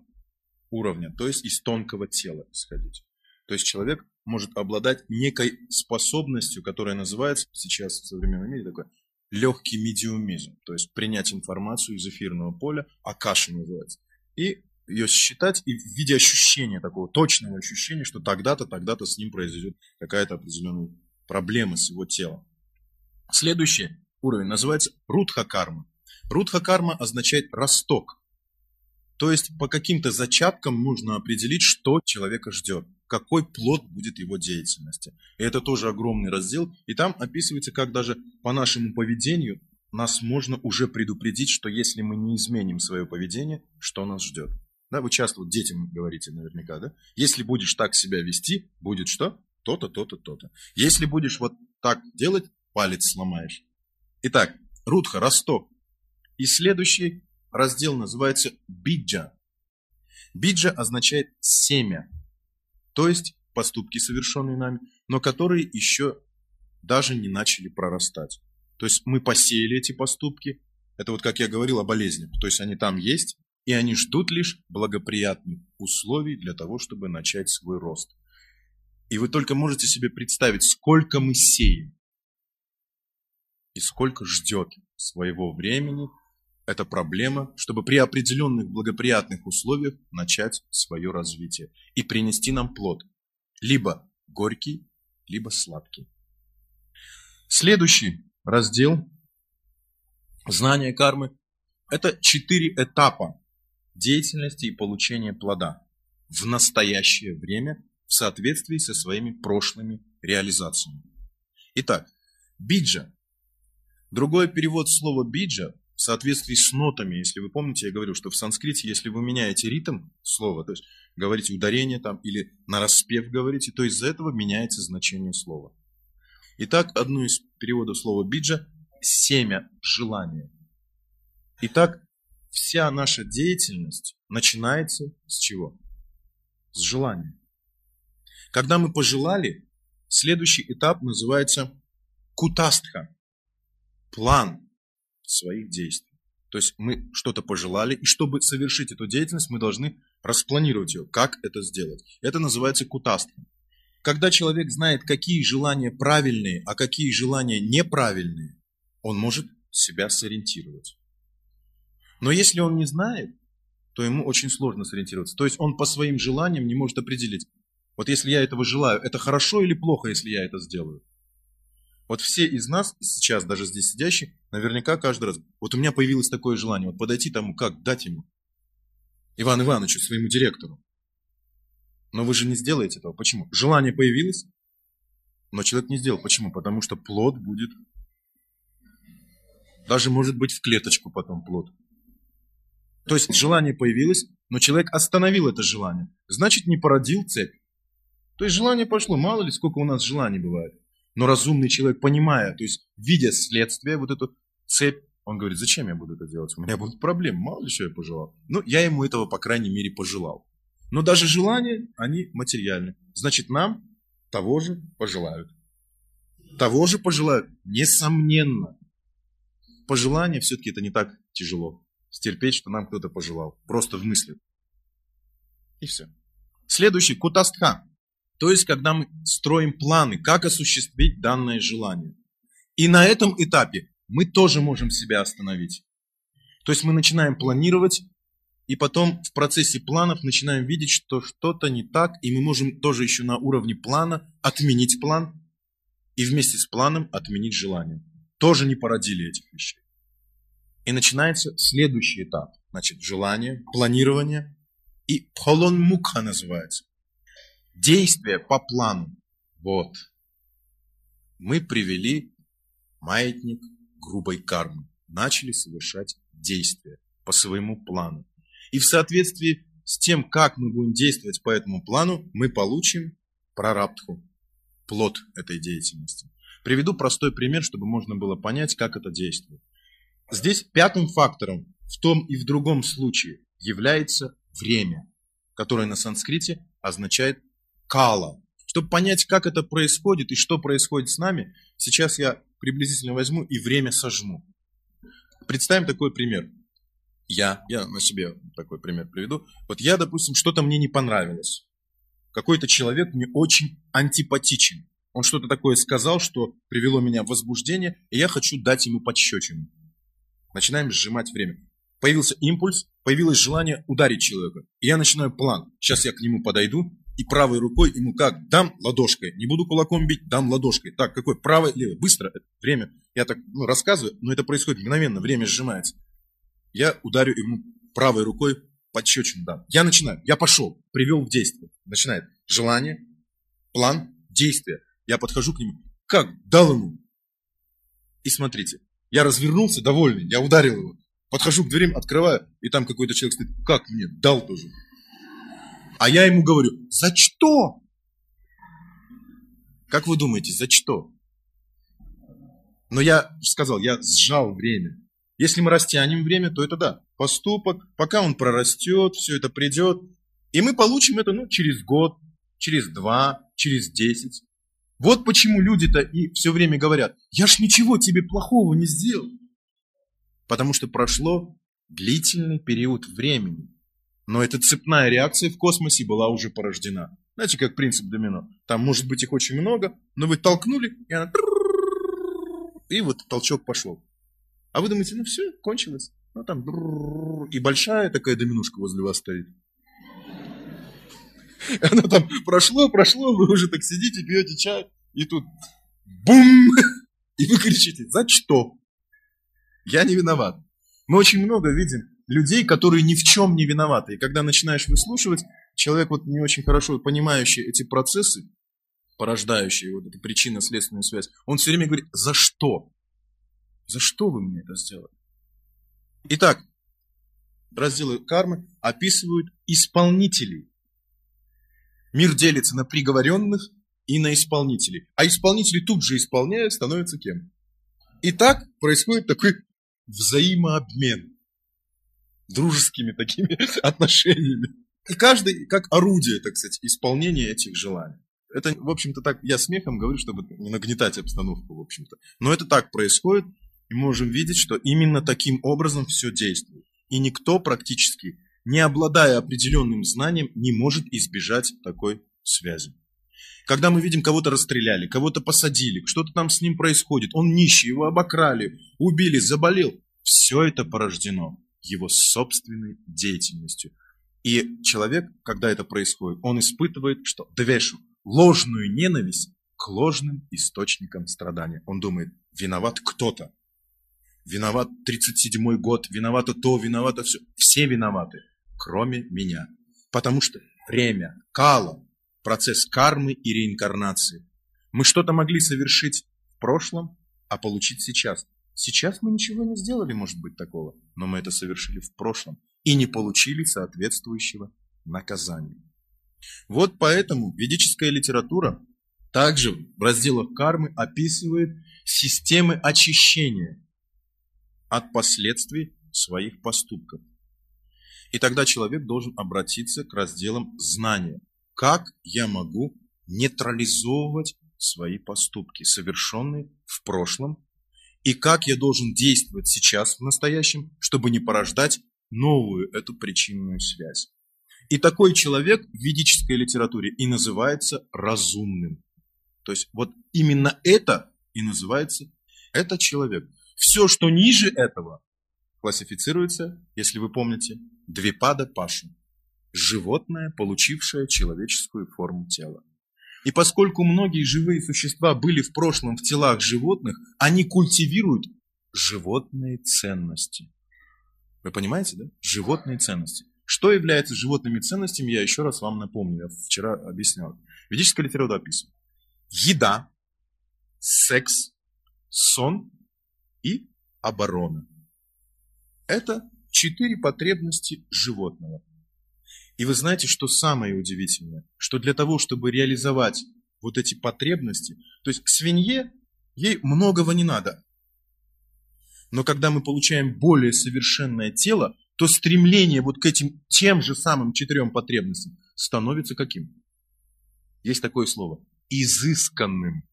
уровня, то есть из тонкого тела исходить. То есть человек может обладать некой способностью, которая называется сейчас в современном мире такой легкий медиумизм, то есть принять информацию из эфирного поля, акаши называется, и ее считать и в виде ощущения, такого точного ощущения, что тогда-то, тогда-то с ним произойдет какая-то определенная проблема с его телом. Следующее уровень называется рудха-карма. Рудха-карма означает росток. То есть по каким-то зачаткам нужно определить, что человека ждет, какой плод будет его деятельности. И это тоже огромный раздел. И там описывается, как даже по нашему поведению нас можно уже предупредить, что если мы не изменим свое поведение, что нас ждет. Да, вы часто вот детям говорите наверняка, да? Если будешь так себя вести, будет что? То-то, то-то, то-то. Если будешь вот так делать, палец сломаешь. Итак, Рудха, росток. И следующий раздел называется биджа. Биджа означает семя, то есть поступки, совершенные нами, но которые еще даже не начали прорастать. То есть мы посеяли эти поступки, это вот как я говорил о болезнях, то есть они там есть, и они ждут лишь благоприятных условий для того, чтобы начать свой рост. И вы только можете себе представить, сколько мы сеем и сколько ждет своего времени эта проблема, чтобы при определенных благоприятных условиях начать свое развитие и принести нам плод, либо горький, либо сладкий. Следующий раздел знания кармы – это четыре этапа деятельности и получения плода в настоящее время в соответствии со своими прошлыми реализациями. Итак, биджа Другой перевод слова биджа в соответствии с нотами, если вы помните, я говорил, что в санскрите, если вы меняете ритм слова, то есть говорите ударение там или на распев говорите, то из-за этого меняется значение слова. Итак, одно из переводов слова биджа – семя желания. Итак, вся наша деятельность начинается с чего? С желания. Когда мы пожелали, следующий этап называется кутастха план своих действий. То есть мы что-то пожелали, и чтобы совершить эту деятельность, мы должны распланировать ее, как это сделать. Это называется кутастом. Когда человек знает, какие желания правильные, а какие желания неправильные, он может себя сориентировать. Но если он не знает, то ему очень сложно сориентироваться. То есть он по своим желаниям не может определить, вот если я этого желаю, это хорошо или плохо, если я это сделаю. Вот все из нас сейчас, даже здесь сидящие, наверняка каждый раз, вот у меня появилось такое желание, вот подойти тому, как дать ему, Ивану Ивановичу, своему директору. Но вы же не сделаете этого. Почему? Желание появилось, но человек не сделал. Почему? Потому что плод будет, даже может быть в клеточку потом плод. То есть желание появилось, но человек остановил это желание. Значит, не породил цепь. То есть желание пошло. Мало ли, сколько у нас желаний бывает. Но разумный человек, понимая, то есть видя следствие, вот эту цепь, он говорит, зачем я буду это делать? У меня будут проблемы, мало ли что я пожелал. Ну, я ему этого, по крайней мере, пожелал. Но даже желания, они материальны. Значит, нам того же пожелают. Того же пожелают, несомненно. Пожелание все-таки это не так тяжело. Стерпеть, что нам кто-то пожелал. Просто в мысли. И все. Следующий, кутастха. То есть, когда мы строим планы, как осуществить данное желание. И на этом этапе мы тоже можем себя остановить. То есть мы начинаем планировать, и потом в процессе планов начинаем видеть, что что-то не так, и мы можем тоже еще на уровне плана отменить план, и вместе с планом отменить желание. Тоже не породили этих вещей. И начинается следующий этап. Значит, желание, планирование и полон мука называется. Действие по плану. Вот. Мы привели маятник грубой кармы. Начали совершать действия по своему плану. И в соответствии с тем, как мы будем действовать по этому плану, мы получим прарабдху, плод этой деятельности. Приведу простой пример, чтобы можно было понять, как это действует. Здесь пятым фактором в том и в другом случае является время, которое на санскрите означает кала. Чтобы понять, как это происходит и что происходит с нами, сейчас я приблизительно возьму и время сожму. Представим такой пример. Я, я на себе такой пример приведу. Вот я, допустим, что-то мне не понравилось. Какой-то человек мне очень антипатичен. Он что-то такое сказал, что привело меня в возбуждение, и я хочу дать ему подщечину. Начинаем сжимать время. Появился импульс, появилось желание ударить человека. И я начинаю план. Сейчас я к нему подойду, и правой рукой ему как? Дам ладошкой. Не буду кулаком бить, дам ладошкой. Так, какой? Правой, левой. Быстро. Время. Я так ну, рассказываю, но это происходит мгновенно. Время сжимается. Я ударю ему правой рукой подщечину дам. Я начинаю. Я пошел. Привел в действие. Начинает желание, план, действие. Я подхожу к нему. Как? Дал ему. И смотрите. Я развернулся, довольный. Я ударил его. Подхожу к дверям, открываю, и там какой-то человек стоит. Как мне? Дал тоже. А я ему говорю, за что? Как вы думаете, за что? Но я сказал, я сжал время. Если мы растянем время, то это да, поступок, пока он прорастет, все это придет, и мы получим это ну, через год, через два, через десять. Вот почему люди-то и все время говорят, я ж ничего тебе плохого не сделал. Потому что прошло длительный период времени. Но эта цепная реакция в космосе была уже порождена. Знаете, как принцип домино. Там может быть их очень много, но вы толкнули, и она... И вот толчок пошел. А вы думаете, ну все, кончилось. Ну там... И большая такая доминушка возле вас стоит. Оно там прошло, прошло, вы уже так сидите, пьете чай, и тут бум! И вы кричите, за что? Я не виноват. Мы очень много видим людей, которые ни в чем не виноваты. И когда начинаешь выслушивать, человек вот не очень хорошо понимающий эти процессы, порождающие вот эту причинно-следственную связь, он все время говорит, за что? За что вы мне это сделали? Итак, разделы кармы описывают исполнителей. Мир делится на приговоренных и на исполнителей. А исполнители тут же исполняют, становятся кем? И так происходит такой взаимообмен дружескими такими [laughs] отношениями. И каждый как орудие, так сказать, исполнения этих желаний. Это, в общем-то, так, я смехом говорю, чтобы не нагнетать обстановку, в общем-то. Но это так происходит, и мы можем видеть, что именно таким образом все действует. И никто практически, не обладая определенным знанием, не может избежать такой связи. Когда мы видим, кого-то расстреляли, кого-то посадили, что-то там с ним происходит, он нищий, его обокрали, убили, заболел, все это порождено его собственной деятельностью. И человек, когда это происходит, он испытывает, что двешу, ложную ненависть к ложным источникам страдания. Он думает, виноват кто-то. Виноват 37-й год, виновато то, виновато все. Все виноваты, кроме меня. Потому что время, кала, процесс кармы и реинкарнации. Мы что-то могли совершить в прошлом, а получить сейчас. Сейчас мы ничего не сделали, может быть, такого, но мы это совершили в прошлом и не получили соответствующего наказания. Вот поэтому ведическая литература также в разделах кармы описывает системы очищения от последствий своих поступков. И тогда человек должен обратиться к разделам знания. Как я могу нейтрализовывать свои поступки, совершенные в прошлом, и как я должен действовать сейчас, в настоящем, чтобы не порождать новую эту причинную связь. И такой человек в ведической литературе и называется разумным. То есть вот именно это и называется это человек. Все, что ниже этого, классифицируется, если вы помните, двипада пашу. Животное, получившее человеческую форму тела. И поскольку многие живые существа были в прошлом в телах животных, они культивируют животные ценности. Вы понимаете, да? Животные ценности. Что является животными ценностями, я еще раз вам напомню, я вчера объяснял. Ведическая литература описывает. Еда, секс, сон и оборона. Это четыре потребности животного. И вы знаете, что самое удивительное? Что для того, чтобы реализовать вот эти потребности, то есть свинье, ей многого не надо. Но когда мы получаем более совершенное тело, то стремление вот к этим тем же самым четырем потребностям становится каким? Есть такое слово. Изысканным.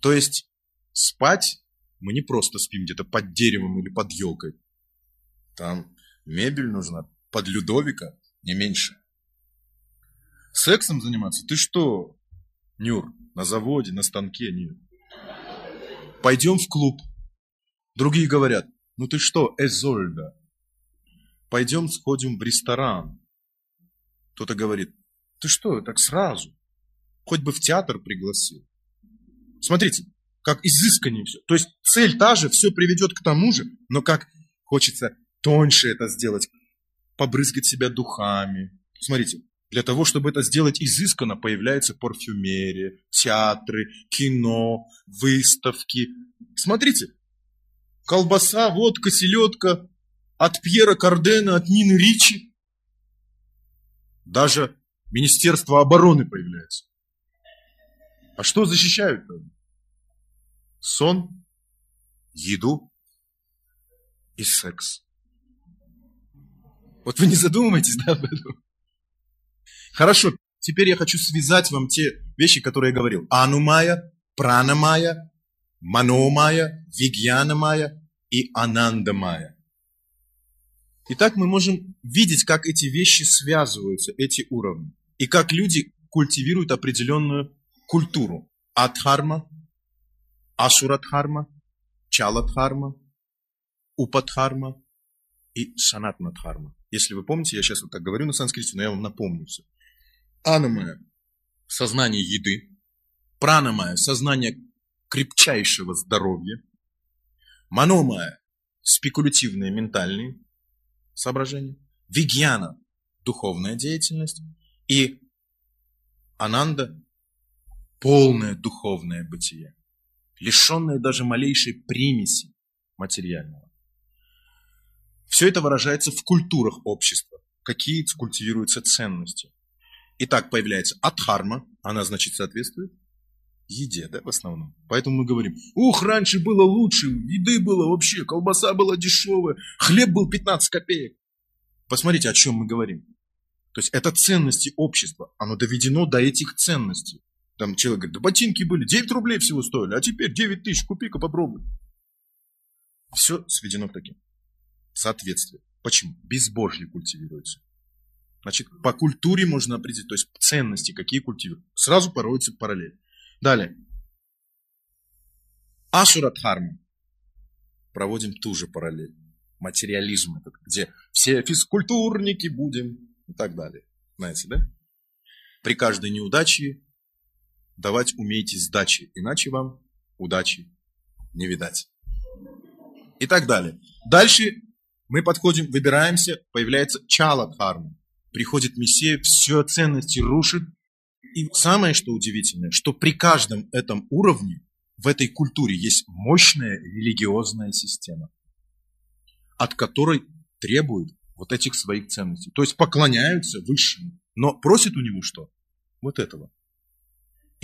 То есть спать мы не просто спим где-то под деревом или под елкой. Там мебель нужна под Людовика, не меньше. Сексом заниматься? Ты что, Нюр, на заводе, на станке? Нет. Пойдем в клуб. Другие говорят, ну ты что, Эзольда? Пойдем сходим в ресторан. Кто-то говорит, ты что, так сразу? Хоть бы в театр пригласил. Смотрите, как изысканнее все. То есть цель та же, все приведет к тому же, но как хочется тоньше это сделать, побрызгать себя духами. Смотрите, для того, чтобы это сделать изысканно, появляется парфюмерия, театры, кино, выставки. Смотрите, колбаса, водка, селедка от Пьера Кардена, от Нины Ричи. Даже Министерство обороны появляется. А что защищают? -то? Сон, еду и секс. Вот вы не задумываетесь, [laughs] да, об этом? Хорошо, теперь я хочу связать вам те вещи, которые я говорил. Анумая, пранамая, маномая, вигьянамая и анандамая. Итак, мы можем видеть, как эти вещи связываются, эти уровни. И как люди культивируют определенную культуру. Адхарма, Асурадхарма, Чаладхарма, Упадхарма и Санатнадхарма. Если вы помните, я сейчас вот так говорю на санскрите, но я вам напомню все. Анамая – сознание еды. Пранамая – сознание крепчайшего здоровья. Маномая – спекулятивные ментальные соображения. Вигьяна – духовная деятельность. И Ананда – полное духовное бытие, лишенное даже малейшей примеси материального. Все это выражается в культурах общества, какие культивируются ценности. Итак, появляется адхарма, она, значит, соответствует еде, да, в основном. Поэтому мы говорим, ух, раньше было лучше, еды было вообще, колбаса была дешевая, хлеб был 15 копеек. Посмотрите, о чем мы говорим. То есть это ценности общества, оно доведено до этих ценностей. Там человек говорит, да ботинки были, 9 рублей всего стоили, а теперь 9 тысяч, купи-ка попробуй. Все сведено к таким. Соответствие. Почему? Безбожье культивируется. Значит, по культуре можно определить, то есть ценности, какие культивируют. Сразу проводится параллель. Далее. Ашурадхарма. Проводим ту же параллель. Материализм этот, где все физкультурники будем и так далее. Знаете, да? При каждой неудаче давать умеете сдачи, иначе вам удачи не видать. И так далее. Дальше мы подходим, выбираемся, появляется чала дхарма. Приходит Мессия, все ценности рушит. И самое, что удивительное, что при каждом этом уровне в этой культуре есть мощная религиозная система, от которой требуют вот этих своих ценностей. То есть поклоняются высшему, но просят у него что? Вот этого.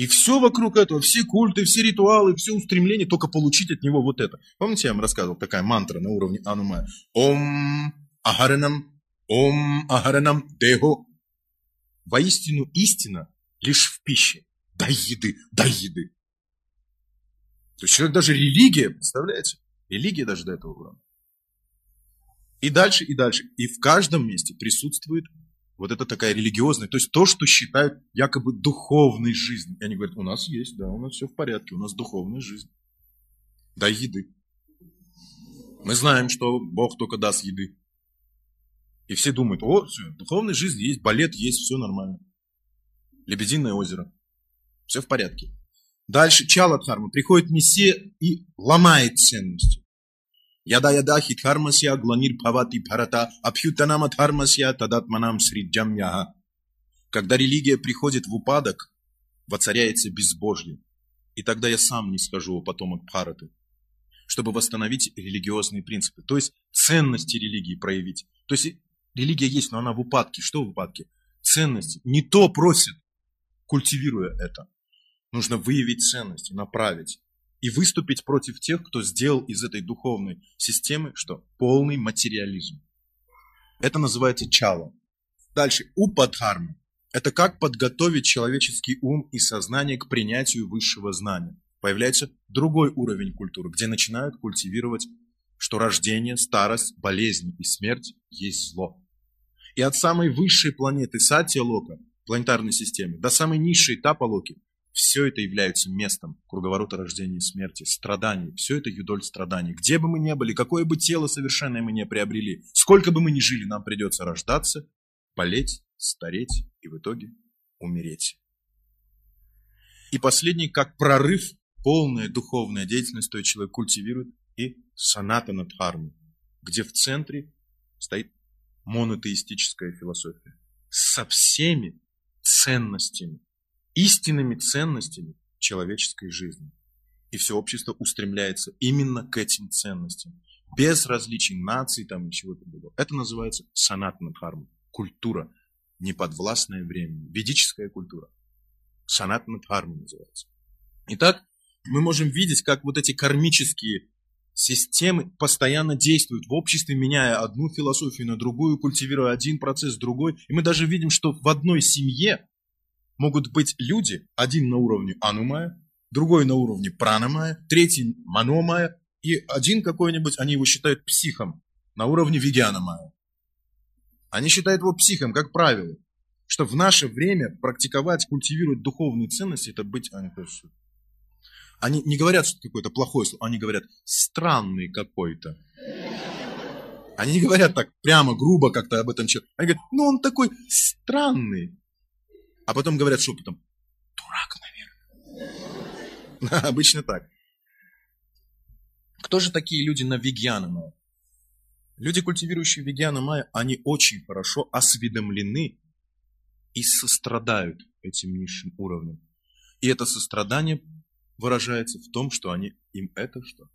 И все вокруг этого, все культы, все ритуалы, все устремления, только получить от него вот это. Помните, я вам рассказывал, такая мантра на уровне Анумая. Ом Ахаранам, Ом Ахаранам Дехо. Воистину истина лишь в пище. Дай еды, дай еды. То есть человек даже религия, представляете? Религия даже до этого уровня. И дальше, и дальше. И в каждом месте присутствует вот это такая религиозная, то есть то, что считают якобы духовной жизнью. И они говорят, у нас есть, да, у нас все в порядке, у нас духовная жизнь. Дай еды. Мы знаем, что Бог только даст еды. И все думают, о, все, духовная жизнь есть, балет есть, все нормально. Лебединое озеро. Все в порядке. Дальше Чаладхарма. Приходит Мессия и ломает ценности. Яда хитхармасья гланир павати парата абхютанама дхармасья тадатманам сриджамьяха. Когда религия приходит в упадок, воцаряется безбожье. И тогда я сам не скажу о потомок Бхараты, чтобы восстановить религиозные принципы, то есть ценности религии проявить. То есть религия есть, но она в упадке. Что в упадке? Ценности. Не то просит, культивируя это. Нужно выявить ценности, направить и выступить против тех, кто сделал из этой духовной системы что? Полный материализм. Это называется чала. Дальше, упадхарма. Это как подготовить человеческий ум и сознание к принятию высшего знания. Появляется другой уровень культуры, где начинают культивировать, что рождение, старость, болезни и смерть есть зло. И от самой высшей планеты Сатья Лока, планетарной системы, до самой низшей Тапалоки все это является местом круговорота рождения и смерти, страданий. Все это юдоль страданий. Где бы мы ни были, какое бы тело совершенное мы не приобрели, сколько бы мы ни жили, нам придется рождаться, болеть, стареть и в итоге умереть. И последний, как прорыв, полная духовная деятельность, то человек культивирует, и санатана дхарму, где в центре стоит монотеистическая философия со всеми ценностями, истинными ценностями человеческой жизни. И все общество устремляется именно к этим ценностям, без различий наций там и чего-то другого. Это называется санатна дхарма, культура, неподвластное времени, ведическая культура. Санатна дхарма называется. Итак, мы можем видеть, как вот эти кармические системы постоянно действуют в обществе, меняя одну философию на другую, культивируя один процесс, другой. И мы даже видим, что в одной семье могут быть люди, один на уровне анумая, другой на уровне пранамая, третий маномая, и один какой-нибудь, они его считают психом на уровне вегианомая. Они считают его психом, как правило, что в наше время практиковать, культивировать духовные ценности, это быть, они, они не говорят, что какое-то плохое слово, они говорят странный какой-то. Они не говорят так прямо, грубо как-то об этом человеке. Они говорят, ну он такой странный. А потом говорят шепотом, дурак, наверное. [laughs] Обычно так. Кто же такие люди на вегиана майя? Люди, культивирующие вегиана майя, они очень хорошо осведомлены и сострадают этим низшим уровням. И это сострадание выражается в том, что они им это что?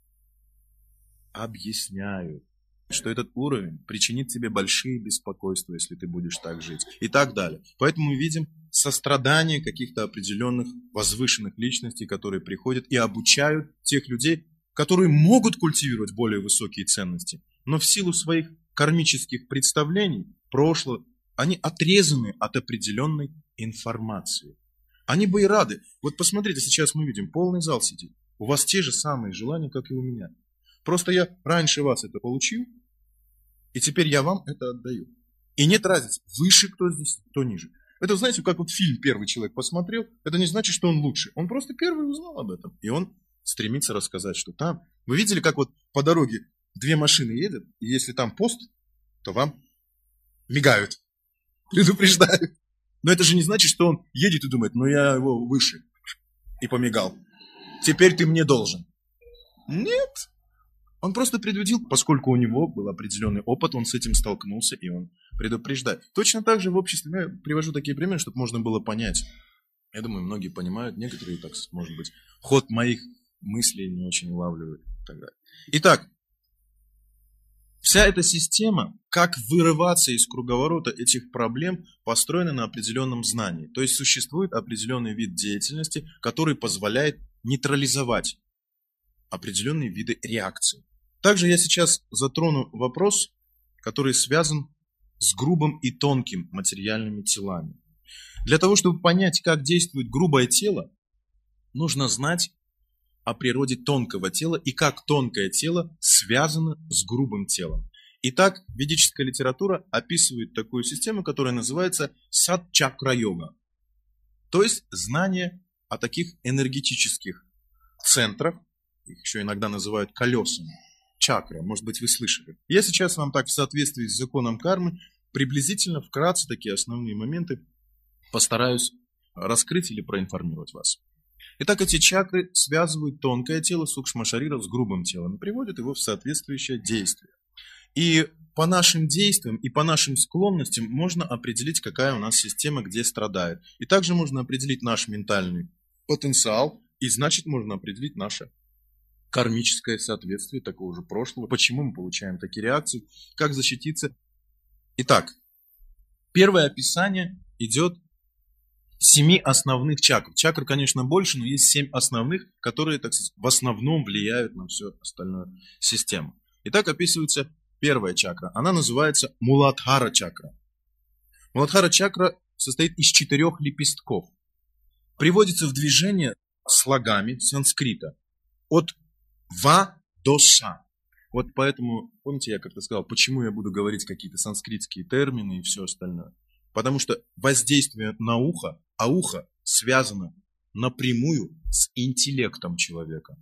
Объясняют что этот уровень причинит тебе большие беспокойства, если ты будешь так жить, и так далее. Поэтому мы видим сострадание каких-то определенных возвышенных личностей, которые приходят и обучают тех людей, которые могут культивировать более высокие ценности, но в силу своих кармических представлений, прошлого, они отрезаны от определенной информации. Они бы и рады. Вот посмотрите, сейчас мы видим, полный зал сидит. У вас те же самые желания, как и у меня. Просто я раньше вас это получил, и теперь я вам это отдаю. И нет разницы, выше кто здесь, кто ниже. Это, знаете, как вот фильм первый человек посмотрел, это не значит, что он лучше. Он просто первый узнал об этом. И он стремится рассказать, что там. Вы видели, как вот по дороге две машины едут, и если там пост, то вам мигают, [laughs] предупреждают. Но это же не значит, что он едет и думает, ну я его выше. и помигал. Теперь ты мне должен. Нет. Он просто предупредил, поскольку у него был определенный опыт, он с этим столкнулся, и он предупреждает. Точно так же в обществе, я привожу такие примеры, чтобы можно было понять. Я думаю, многие понимают, некоторые, так, может быть, ход моих мыслей не очень улавливают. Итак, Вся эта система, как вырываться из круговорота этих проблем, построена на определенном знании. То есть существует определенный вид деятельности, который позволяет нейтрализовать определенные виды реакций. Также я сейчас затрону вопрос, который связан с грубым и тонким материальными телами. Для того, чтобы понять, как действует грубое тело, нужно знать о природе тонкого тела и как тонкое тело связано с грубым телом. Итак, ведическая литература описывает такую систему, которая называется сад-чакра-йога. То есть знание о таких энергетических центрах, их еще иногда называют колесами, чакра, может быть вы слышали. Я сейчас вам так в соответствии с законом кармы приблизительно вкратце такие основные моменты постараюсь раскрыть или проинформировать вас. Итак, эти чакры связывают тонкое тело сукшмашарира с грубым телом и приводят его в соответствующее действие. И по нашим действиям и по нашим склонностям можно определить, какая у нас система где страдает. И также можно определить наш ментальный потенциал, и значит можно определить наше кармическое соответствие такого же прошлого, почему мы получаем такие реакции, как защититься. Итак, первое описание идет семи основных чакр. Чакр, конечно, больше, но есть семь основных, которые, так сказать, в основном влияют на всю остальную систему. Итак, описывается первая чакра. Она называется Муладхара чакра. Муладхара чакра состоит из четырех лепестков. Приводится в движение слогами санскрита. От ва до ша. Вот поэтому, помните, я как-то сказал, почему я буду говорить какие-то санскритские термины и все остальное. Потому что воздействие на ухо, а ухо связано напрямую с интеллектом человека.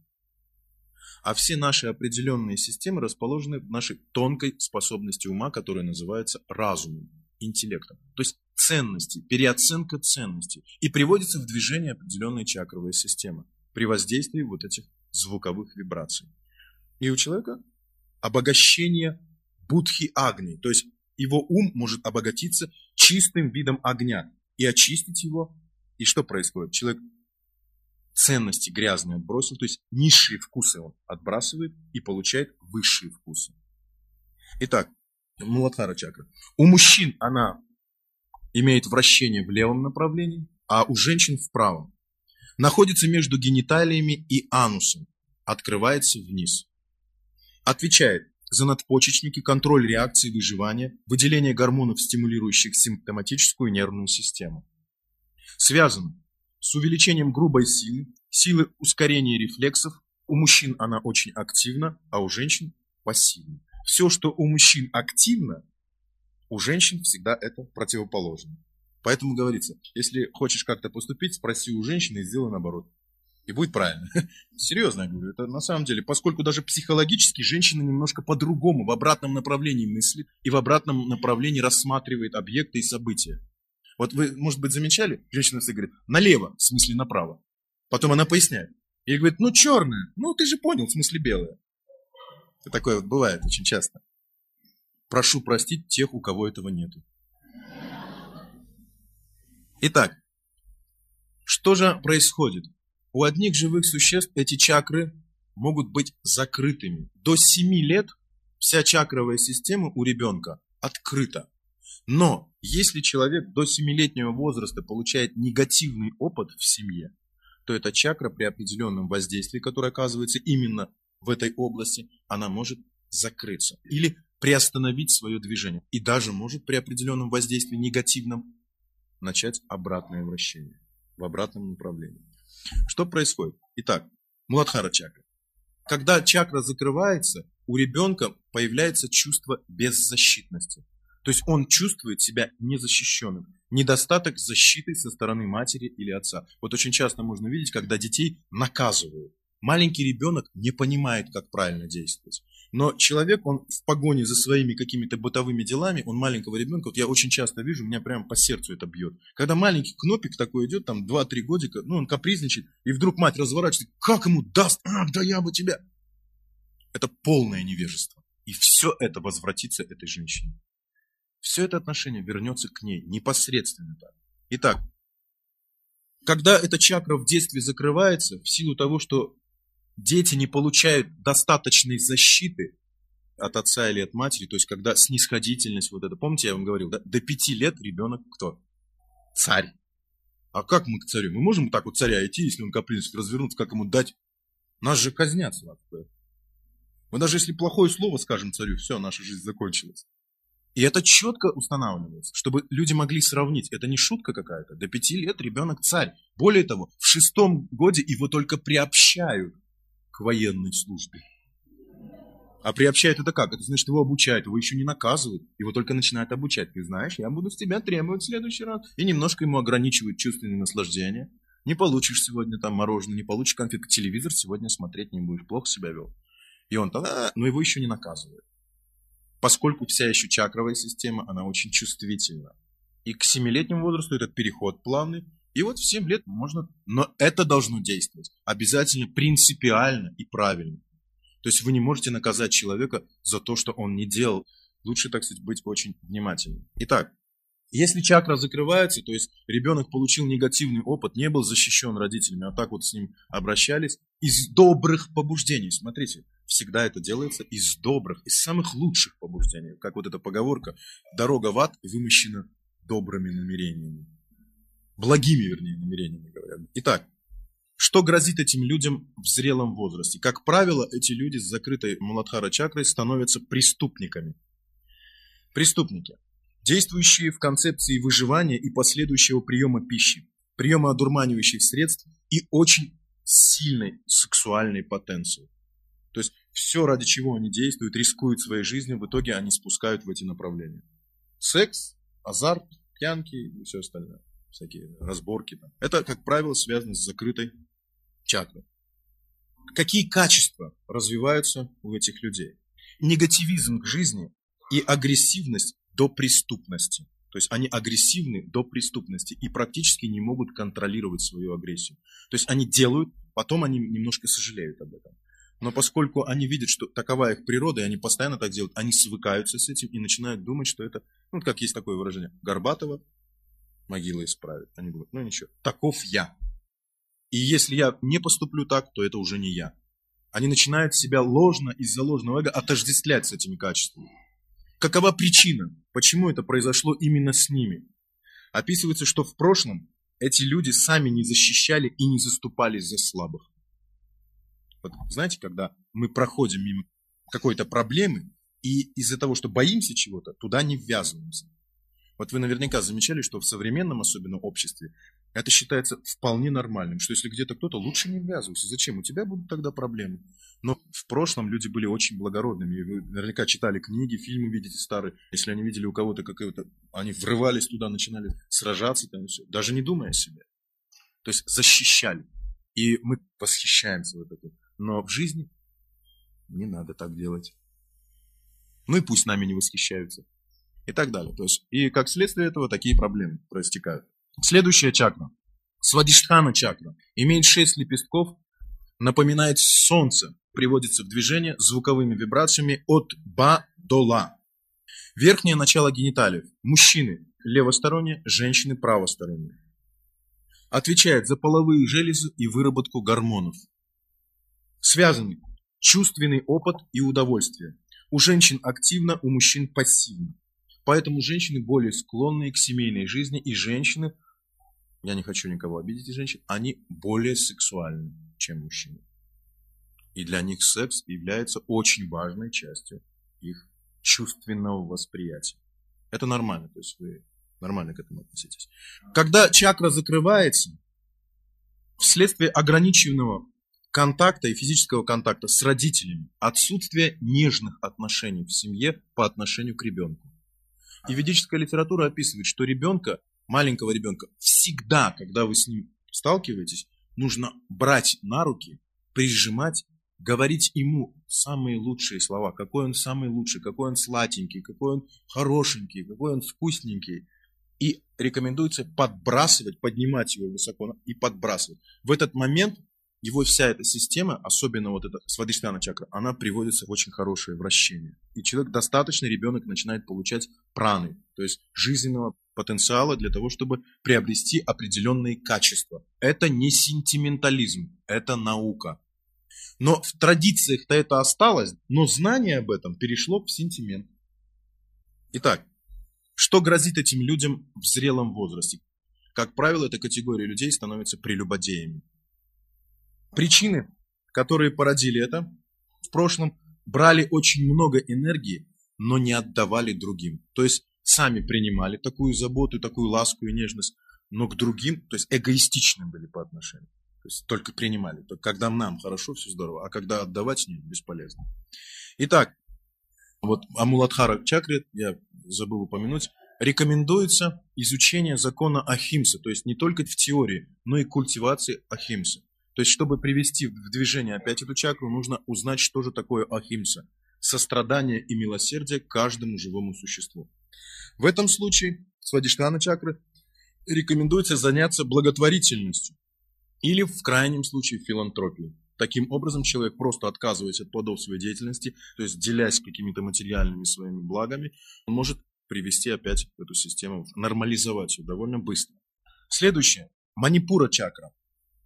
А все наши определенные системы расположены в нашей тонкой способности ума, которая называется разумом, интеллектом. То есть ценности, переоценка ценностей. И приводится в движение определенная чакровая система при воздействии вот этих звуковых вибраций. И у человека обогащение будхи агни, то есть его ум может обогатиться чистым видом огня и очистить его. И что происходит? Человек ценности грязные отбросил, то есть низшие вкусы он отбрасывает и получает высшие вкусы. Итак, Муладхара чакра. У мужчин она имеет вращение в левом направлении, а у женщин в правом. Находится между гениталиями и анусом, открывается вниз. Отвечает за надпочечники, контроль реакции выживания, выделение гормонов, стимулирующих симптоматическую нервную систему. Связано с увеличением грубой силы, силы ускорения рефлексов. У мужчин она очень активна, а у женщин пассивна. Все, что у мужчин активно, у женщин всегда это противоположно. Поэтому говорится, если хочешь как-то поступить, спроси у женщины и сделай наоборот. И будет правильно. [laughs] Серьезно я говорю, это на самом деле, поскольку даже психологически женщина немножко по-другому, в обратном направлении мыслит и в обратном направлении рассматривает объекты и события. Вот вы, может быть, замечали, женщина всегда говорит, налево, в смысле направо. Потом она поясняет. И говорит, ну черная, ну ты же понял, в смысле. Это такое вот бывает очень часто. Прошу простить тех, у кого этого нету. Итак, что же происходит? У одних живых существ эти чакры могут быть закрытыми. До 7 лет вся чакровая система у ребенка открыта. Но если человек до 7-летнего возраста получает негативный опыт в семье, то эта чакра при определенном воздействии, которое оказывается именно в этой области, она может закрыться или приостановить свое движение. И даже может при определенном воздействии негативном начать обратное вращение в обратном направлении. Что происходит? Итак, Муладхара чакра. Когда чакра закрывается, у ребенка появляется чувство беззащитности. То есть он чувствует себя незащищенным. Недостаток защиты со стороны матери или отца. Вот очень часто можно видеть, когда детей наказывают. Маленький ребенок не понимает, как правильно действовать. Но человек, он в погоне за своими какими-то бытовыми делами, он маленького ребенка, вот я очень часто вижу, меня прямо по сердцу это бьет. Когда маленький кнопик такой идет, там 2-3 годика, ну он капризничает, и вдруг мать разворачивается, как ему даст, а, да я бы тебя. Это полное невежество. И все это возвратится этой женщине. Все это отношение вернется к ней непосредственно так. Итак, когда эта чакра в детстве закрывается, в силу того, что дети не получают достаточной защиты от отца или от матери, то есть когда снисходительность вот это, помните, я вам говорил, да? до пяти лет ребенок кто? Царь. А как мы к царю? Мы можем так вот царя идти, если он капризничает, развернуться, как ему дать? Нас же казнят сладкое. Мы даже если плохое слово скажем царю, все, наша жизнь закончилась. И это четко устанавливается, чтобы люди могли сравнить. Это не шутка какая-то. До пяти лет ребенок царь. Более того, в шестом годе его только приобщают к военной службе. А приобщают это как? Это значит, его обучают, его еще не наказывают, его только начинают обучать. Ты знаешь, я буду с тебя требовать в следующий раз. И немножко ему ограничивают чувственные наслаждения. Не получишь сегодня там мороженое, не получишь конфетку, телевизор сегодня смотреть не будешь, плохо себя вел. И он тогда, но его еще не наказывают. Поскольку вся еще чакровая система, она очень чувствительна. И к семилетнему возрасту этот переход плавный, и вот в 7 лет можно, но это должно действовать обязательно принципиально и правильно. То есть вы не можете наказать человека за то, что он не делал. Лучше, так сказать, быть очень внимательным. Итак, если чакра закрывается, то есть ребенок получил негативный опыт, не был защищен родителями, а так вот с ним обращались, из добрых побуждений, смотрите, всегда это делается из добрых, из самых лучших побуждений. Как вот эта поговорка, дорога в ад вымощена добрыми намерениями благими, вернее, намерениями говорят. Итак, что грозит этим людям в зрелом возрасте? Как правило, эти люди с закрытой Муладхара чакрой становятся преступниками. Преступники, действующие в концепции выживания и последующего приема пищи, приема одурманивающих средств и очень сильной сексуальной потенции. То есть все, ради чего они действуют, рискуют своей жизнью, в итоге они спускают в эти направления. Секс, азарт, пьянки и все остальное всякие разборки. Там. Это, как правило, связано с закрытой чакрой. Какие качества развиваются у этих людей? Негативизм к жизни и агрессивность до преступности. То есть они агрессивны до преступности и практически не могут контролировать свою агрессию. То есть они делают, потом они немножко сожалеют об этом. Но поскольку они видят, что такова их природа, и они постоянно так делают, они свыкаются с этим и начинают думать, что это, ну, как есть такое выражение, Горбатова могила исправит. Они думают, ну ничего, таков я. И если я не поступлю так, то это уже не я. Они начинают себя ложно из-за ложного эго отождествлять с этими качествами. Какова причина? Почему это произошло именно с ними? Описывается, что в прошлом эти люди сами не защищали и не заступались за слабых. Вот, знаете, когда мы проходим мимо какой-то проблемы, и из-за того, что боимся чего-то, туда не ввязываемся. Вот вы наверняка замечали, что в современном особенно обществе это считается вполне нормальным, что если где-то кто-то, лучше не ввязывайся. Зачем? У тебя будут тогда проблемы. Но в прошлом люди были очень благородными. Вы наверняка читали книги, фильмы видите старые. Если они видели у кого-то какое-то... Они врывались туда, начинали сражаться, там все, даже не думая о себе. То есть защищали. И мы восхищаемся вот этим. Но в жизни не надо так делать. Ну и пусть нами не восхищаются и так далее. То есть, и как следствие этого такие проблемы проистекают. Следующая чакра. Свадиштхана чакра. Имеет шесть лепестков, напоминает солнце, приводится в движение звуковыми вибрациями от ба до ла. Верхнее начало гениталиев. Мужчины левосторонние, женщины правосторонние. Отвечает за половые железы и выработку гормонов. Связаны чувственный опыт и удовольствие. У женщин активно, у мужчин пассивно. Поэтому женщины более склонны к семейной жизни, и женщины, я не хочу никого обидеть из женщин, они более сексуальны, чем мужчины. И для них секс является очень важной частью их чувственного восприятия. Это нормально, то есть вы нормально к этому относитесь. Когда чакра закрывается, вследствие ограниченного контакта и физического контакта с родителями, отсутствие нежных отношений в семье по отношению к ребенку, и ведическая литература описывает, что ребенка, маленького ребенка, всегда, когда вы с ним сталкиваетесь, нужно брать на руки, прижимать, говорить ему самые лучшие слова, какой он самый лучший, какой он сладенький, какой он хорошенький, какой он вкусненький. И рекомендуется подбрасывать, поднимать его высоко и подбрасывать. В этот момент его вся эта система, особенно вот эта свадиштана чакра, она приводится в очень хорошее вращение. И человек, достаточно ребенок начинает получать праны, то есть жизненного потенциала для того, чтобы приобрести определенные качества. Это не сентиментализм, это наука. Но в традициях-то это осталось, но знание об этом перешло в сентимент. Итак, что грозит этим людям в зрелом возрасте? Как правило, эта категория людей становится прелюбодеями. Причины, которые породили это, в прошлом брали очень много энергии, но не отдавали другим. То есть сами принимали такую заботу, такую ласку и нежность, но к другим, то есть эгоистичны были по отношению. То есть только принимали. Только когда нам хорошо, все здорово, а когда отдавать нет, бесполезно. Итак, вот Амуладхара чакре, я забыл упомянуть, рекомендуется изучение закона Ахимсы, то есть не только в теории, но и культивации Ахимсы. То есть, чтобы привести в движение опять эту чакру, нужно узнать, что же такое Ахимса. Сострадание и милосердие каждому живому существу. В этом случае, свадиштана чакры, рекомендуется заняться благотворительностью или в крайнем случае филантропией. Таким образом, человек просто отказывается от плодов своей деятельности, то есть делясь какими-то материальными своими благами, он может привести опять эту систему, нормализовать ее довольно быстро. Следующее. Манипура чакра.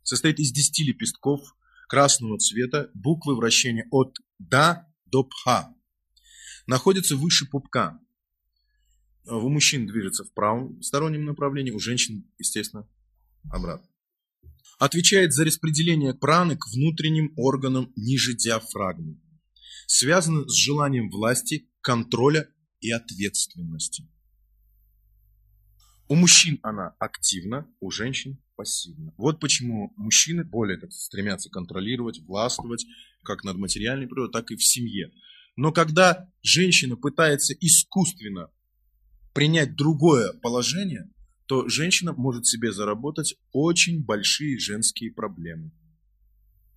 Состоит из 10 лепестков красного цвета, буквы вращения от Да до Пха. Находится выше пупка. У мужчин движется в правом стороннем направлении, у женщин, естественно, обратно. Отвечает за распределение праны к внутренним органам ниже диафрагмы. Связано с желанием власти, контроля и ответственности. У мужчин она активна, у женщин пассивна. Вот почему мужчины более так, стремятся контролировать, властвовать, как над материальной природой, так и в семье. Но когда женщина пытается искусственно принять другое положение, то женщина может себе заработать очень большие женские проблемы,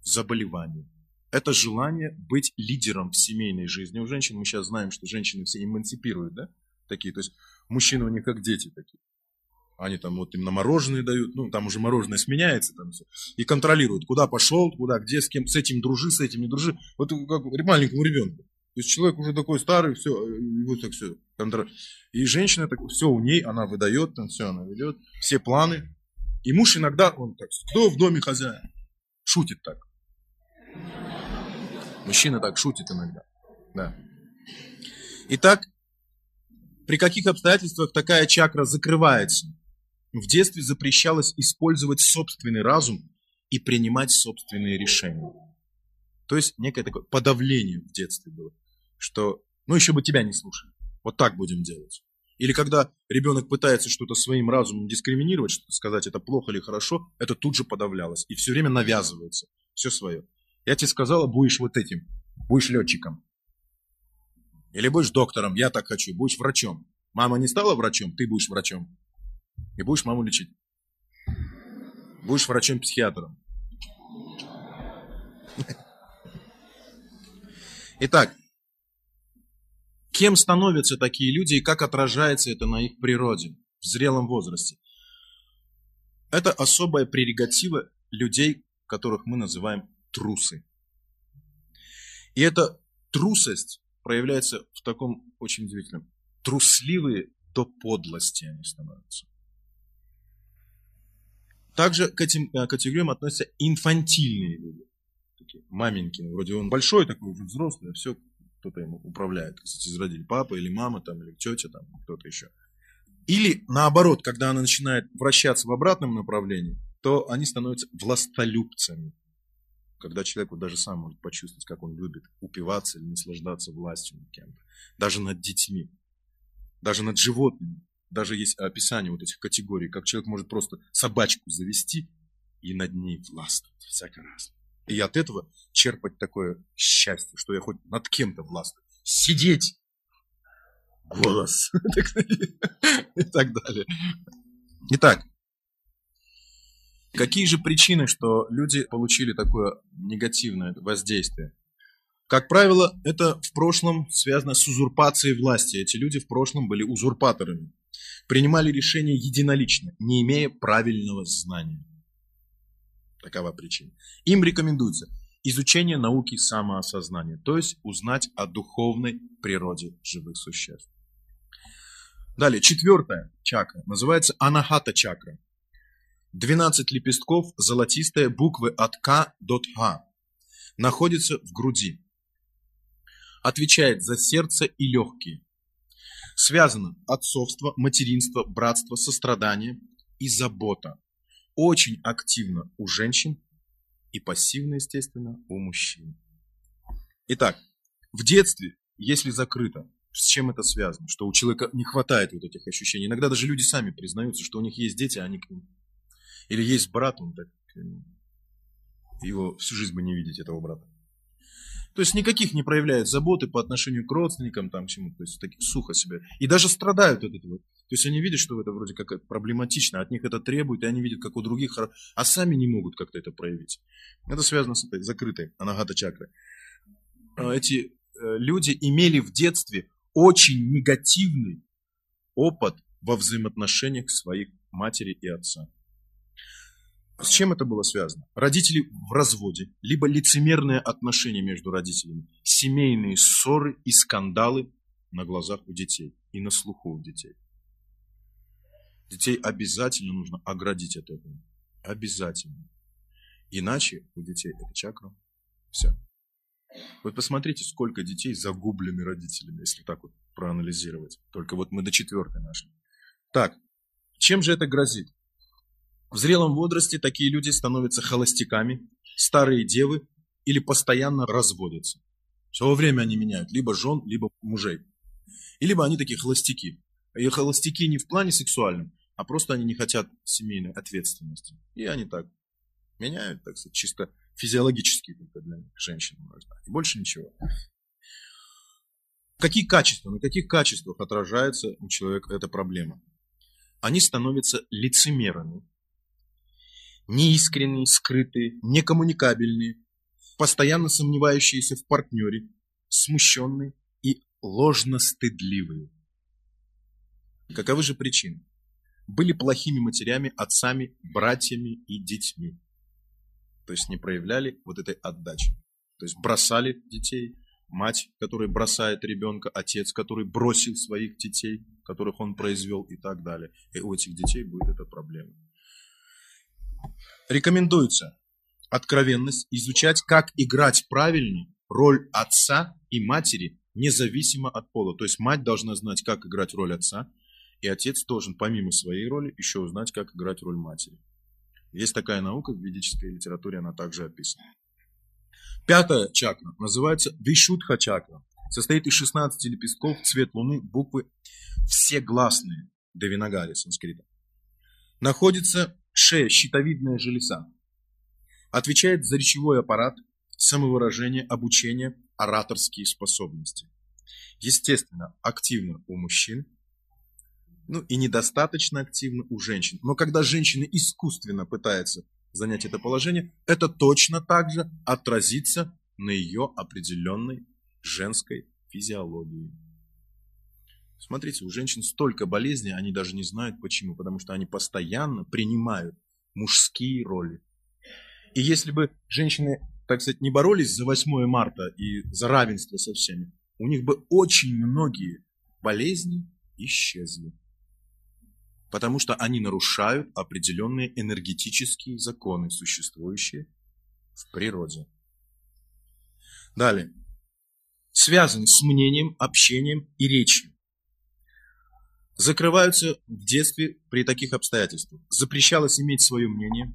заболевания. Это желание быть лидером в семейной жизни у женщин. Мы сейчас знаем, что женщины все эмансипируют, да? Такие, то есть мужчины у них как дети такие. Они там вот им на мороженое дают, ну там уже мороженое сменяется там все, и контролируют, куда пошел, куда, где, с кем, с этим дружи, с этим не дружи. Вот как маленькому ребенку. То есть человек уже такой старый, все, вот так все. Контроль. И женщина так, все у ней, она выдает, там все она ведет, все планы. И муж иногда, он так, кто в доме хозяин? Шутит так. Мужчина так шутит иногда. Да. Итак, при каких обстоятельствах такая чакра закрывается? В детстве запрещалось использовать собственный разум и принимать собственные решения. То есть некое такое подавление в детстве было, что ну еще бы тебя не слушали, вот так будем делать. Или когда ребенок пытается что-то своим разумом дискриминировать, что-то сказать это плохо или хорошо, это тут же подавлялось. И все время навязывается. Все свое. Я тебе сказала, будешь вот этим, будешь летчиком. Или будешь доктором, я так хочу, будешь врачом. Мама не стала врачом, ты будешь врачом. И будешь маму лечить. Будешь врачом-психиатром. Итак, кем становятся такие люди и как отражается это на их природе в зрелом возрасте? Это особая прерогатива людей, которых мы называем трусы. И эта трусость проявляется в таком очень удивительном. Трусливые до подлости они становятся. Также к этим э, категориям относятся инфантильные люди. Такие маменьки. Вроде он большой такой, уже взрослый, а все кто-то ему управляет. Кстати, из родителей папа или мама, там, или тетя, там, кто-то еще. Или наоборот, когда она начинает вращаться в обратном направлении, то они становятся властолюбцами. Когда человек вот даже сам может почувствовать, как он любит упиваться или наслаждаться властью над кем-то. Даже над детьми. Даже над животными. Даже есть описание вот этих категорий, как человек может просто собачку завести и над ней властвовать. Всяко раз. И от этого черпать такое счастье, что я хоть над кем-то властвую. Сидеть голос [laughs] и так далее. Итак, Какие же причины, что люди получили такое негативное воздействие? Как правило, это в прошлом связано с узурпацией власти. Эти люди в прошлом были узурпаторами. Принимали решения единолично, не имея правильного знания. Такова причина. Им рекомендуется изучение науки самоосознания, то есть узнать о духовной природе живых существ. Далее, четвертая чакра называется анахата чакра. 12 лепестков, золотистые буквы от К до Х, находятся в груди. Отвечает за сердце и легкие. Связано отцовство, материнство, братство, сострадание и забота. Очень активно у женщин и пассивно, естественно, у мужчин. Итак, в детстве, если закрыто, с чем это связано? Что у человека не хватает вот этих ощущений. Иногда даже люди сами признаются, что у них есть дети, а они к ним. Или есть брат, он так, э, его всю жизнь бы не видеть, этого брата. То есть никаких не проявляют заботы по отношению к родственникам, там чему, то есть таких сухо себя. И даже страдают от этого. То есть они видят, что это вроде как проблематично, от них это требует, и они видят, как у других, а сами не могут как-то это проявить. Это связано с этой закрытой анагата чакрой. А эти э, люди имели в детстве очень негативный опыт во взаимоотношениях своих матери и отца. С чем это было связано? Родители в разводе, либо лицемерные отношения между родителями, семейные ссоры и скандалы на глазах у детей и на слуху у детей. Детей обязательно нужно оградить от этого. Обязательно. Иначе у детей эта чакра все. Вот посмотрите, сколько детей загублены родителями, если так вот проанализировать. Только вот мы до четвертой нашли. Так, чем же это грозит? В зрелом возрасте такие люди становятся холостяками, старые девы или постоянно разводятся. Все время они меняют либо жен, либо мужей. И либо они такие холостяки. И холостяки не в плане сексуальном, а просто они не хотят семейной ответственности. И они так меняют, так сказать, чисто физиологически только для женщин. И больше ничего. Какие качества, на каких качествах отражается у человека эта проблема? Они становятся лицемерами, неискренние, скрытые, некоммуникабельные, постоянно сомневающиеся в партнере, смущенные и ложно-стыдливые. Каковы же причины? Были плохими матерями, отцами, братьями и детьми. То есть не проявляли вот этой отдачи. То есть бросали детей, мать, которая бросает ребенка, отец, который бросил своих детей, которых он произвел и так далее. И у этих детей будет эта проблема. Рекомендуется откровенность, изучать, как играть правильно роль отца и матери, независимо от пола. То есть мать должна знать, как играть роль отца, и отец должен, помимо своей роли, еще узнать, как играть роль матери. Есть такая наука, в ведической литературе она также описана. Пятая чакра называется Вишудха чакра. Состоит из 16 лепестков, цвет луны, буквы все гласные, Девинагари санскрита. Находится шея, щитовидная железа. Отвечает за речевой аппарат, самовыражение, обучение, ораторские способности. Естественно, активно у мужчин, ну и недостаточно активно у женщин. Но когда женщина искусственно пытается занять это положение, это точно так же отразится на ее определенной женской физиологии. Смотрите, у женщин столько болезней, они даже не знают почему, потому что они постоянно принимают мужские роли. И если бы женщины, так сказать, не боролись за 8 марта и за равенство со всеми, у них бы очень многие болезни исчезли. Потому что они нарушают определенные энергетические законы, существующие в природе. Далее. Связан с мнением, общением и речью закрываются в детстве при таких обстоятельствах. Запрещалось иметь свое мнение.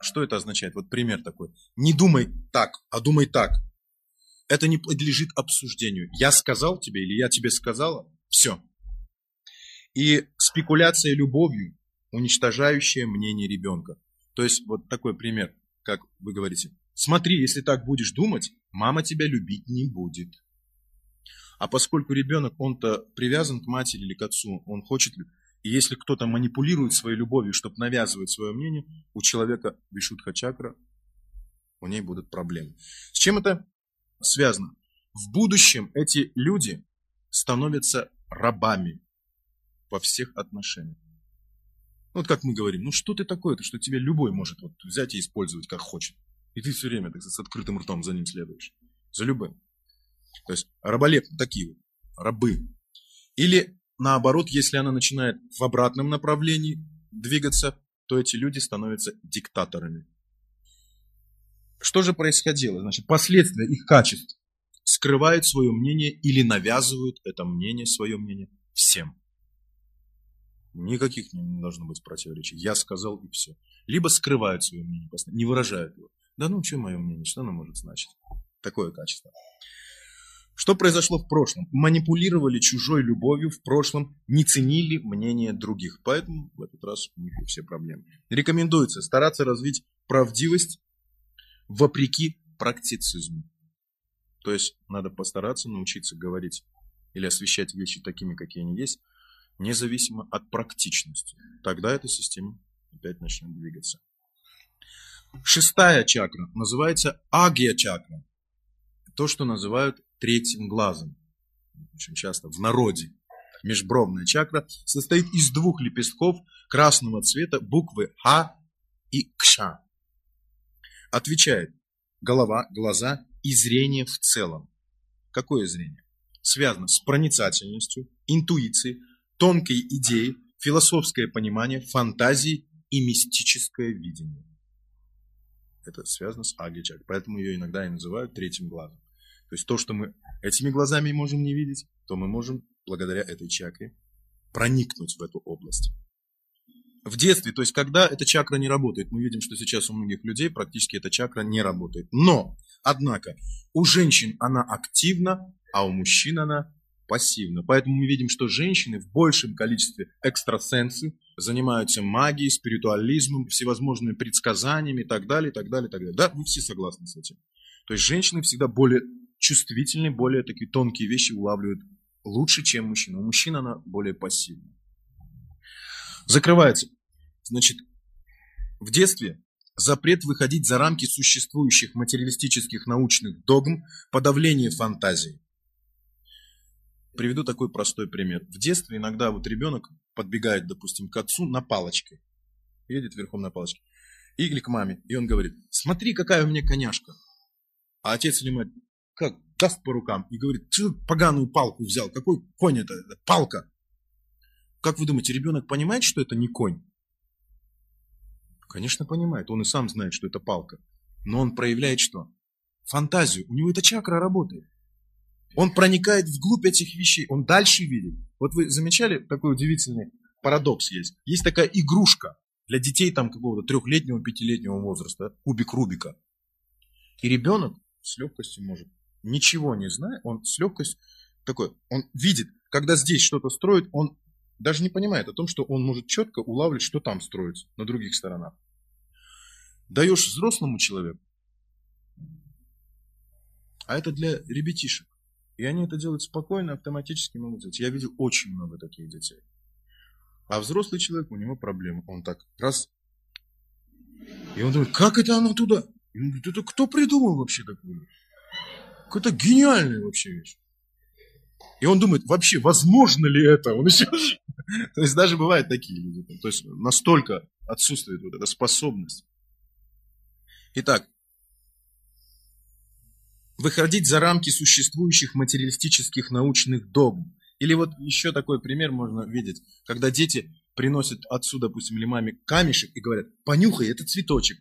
Что это означает? Вот пример такой. Не думай так, а думай так. Это не подлежит обсуждению. Я сказал тебе или я тебе сказала, все. И спекуляция любовью, уничтожающая мнение ребенка. То есть вот такой пример, как вы говорите. Смотри, если так будешь думать, мама тебя любить не будет. А поскольку ребенок, он-то привязан к матери или к отцу, он хочет, и если кто-то манипулирует своей любовью, чтобы навязывать свое мнение, у человека вишутха чакра, у ней будут проблемы. С чем это связано. В будущем эти люди становятся рабами во всех отношениях. Вот как мы говорим, ну что ты такое-то, что тебе любой может вот взять и использовать как хочет. И ты все время так, с открытым ртом за ним следуешь. За любым. То есть раболеп такие вот, рабы. Или наоборот, если она начинает в обратном направлении двигаться, то эти люди становятся диктаторами. Что же происходило? Значит, последствия их качеств скрывают свое мнение или навязывают это мнение, свое мнение всем. Никаких не должно быть противоречий. Я сказал и все. Либо скрывают свое мнение, не выражают его. Да ну, что мое мнение, что оно может значить? Такое качество. Что произошло в прошлом? Манипулировали чужой любовью в прошлом, не ценили мнение других. Поэтому в этот раз у них все проблемы. Рекомендуется стараться развить правдивость вопреки практицизму. То есть надо постараться научиться говорить или освещать вещи такими, какие они есть, независимо от практичности. Тогда эта система опять начнет двигаться. Шестая чакра называется агия-чакра. То, что называют третьим глазом. Очень часто в народе. Межбровная чакра состоит из двух лепестков красного цвета буквы Х и Кша. Отвечает голова, глаза и зрение в целом. Какое зрение? Связано с проницательностью, интуицией, тонкой идеей, философское понимание, фантазией и мистическое видение. Это связано с Агичак, поэтому ее иногда и называют третьим глазом. То есть то, что мы этими глазами можем не видеть, то мы можем благодаря этой чакре проникнуть в эту область. В детстве, то есть когда эта чакра не работает, мы видим, что сейчас у многих людей практически эта чакра не работает. Но, однако, у женщин она активна, а у мужчин она пассивна. Поэтому мы видим, что женщины в большем количестве экстрасенсы, занимаются магией, спиритуализмом, всевозможными предсказаниями и так далее, и так далее, и так далее. Да, вы все согласны с этим. То есть женщины всегда более чувствительны, более такие тонкие вещи улавливают лучше, чем мужчина. У мужчин она более пассивна. Закрывается. Значит, в детстве запрет выходить за рамки существующих материалистических научных догм, подавление фантазии. Приведу такой простой пример. В детстве иногда вот ребенок подбегает, допустим, к отцу на палочке, едет верхом на палочке, или к маме, и он говорит, смотри, какая у меня коняшка. А отец или мать, как, даст по рукам и говорит, ты поганую палку взял, какой конь это, это палка. Как вы думаете, ребенок понимает, что это не конь? Конечно, понимает, он и сам знает, что это палка. Но он проявляет что? Фантазию, у него эта чакра работает. Он проникает вглубь этих вещей, он дальше видит. Вот вы замечали, такой удивительный парадокс есть. Есть такая игрушка для детей там какого-то трехлетнего, пятилетнего возраста, кубик Рубика. И ребенок с легкостью может, ничего не зная, он с легкостью такой, он видит, когда здесь что-то строит, он даже не понимает о том, что он может четко улавливать, что там строится, на других сторонах. Даешь взрослому человеку, а это для ребятишек. И они это делают спокойно, автоматически могут делать. Я видел очень много таких детей. А взрослый человек, у него проблемы. Он так раз. И он думает, как это оно туда? И он говорит, это кто придумал вообще такое? Какая-то гениальная вообще вещь. И он думает, вообще, возможно ли это? Он еще... [laughs] То есть даже бывают такие люди. То есть настолько отсутствует вот эта способность. Итак, выходить за рамки существующих материалистических научных догм. Или вот еще такой пример можно видеть, когда дети приносят отцу, допустим, или маме камешек и говорят, понюхай, это цветочек.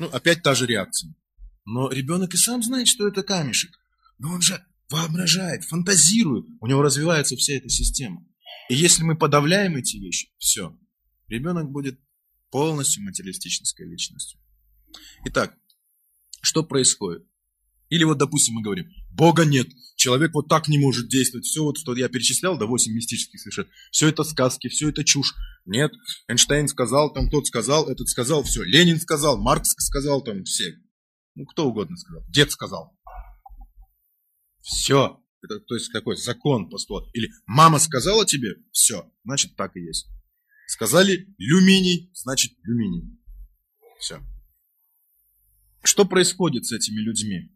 Ну, опять та же реакция. Но ребенок и сам знает, что это камешек. Но он же воображает, фантазирует. У него развивается вся эта система. И если мы подавляем эти вещи, все, ребенок будет полностью материалистической личностью. Итак, что происходит? Или вот, допустим, мы говорим, Бога нет, человек вот так не может действовать. Все вот, что я перечислял, да, 8 мистических совершенно, все это сказки, все это чушь. Нет, Эйнштейн сказал, там тот сказал, этот сказал, все. Ленин сказал, Маркс сказал, там все. Ну, кто угодно сказал. Дед сказал. Все. Это, то есть какой закон, постулат. Или мама сказала тебе, все, значит так и есть. Сказали люминий, значит люминий. Все. Что происходит с этими людьми?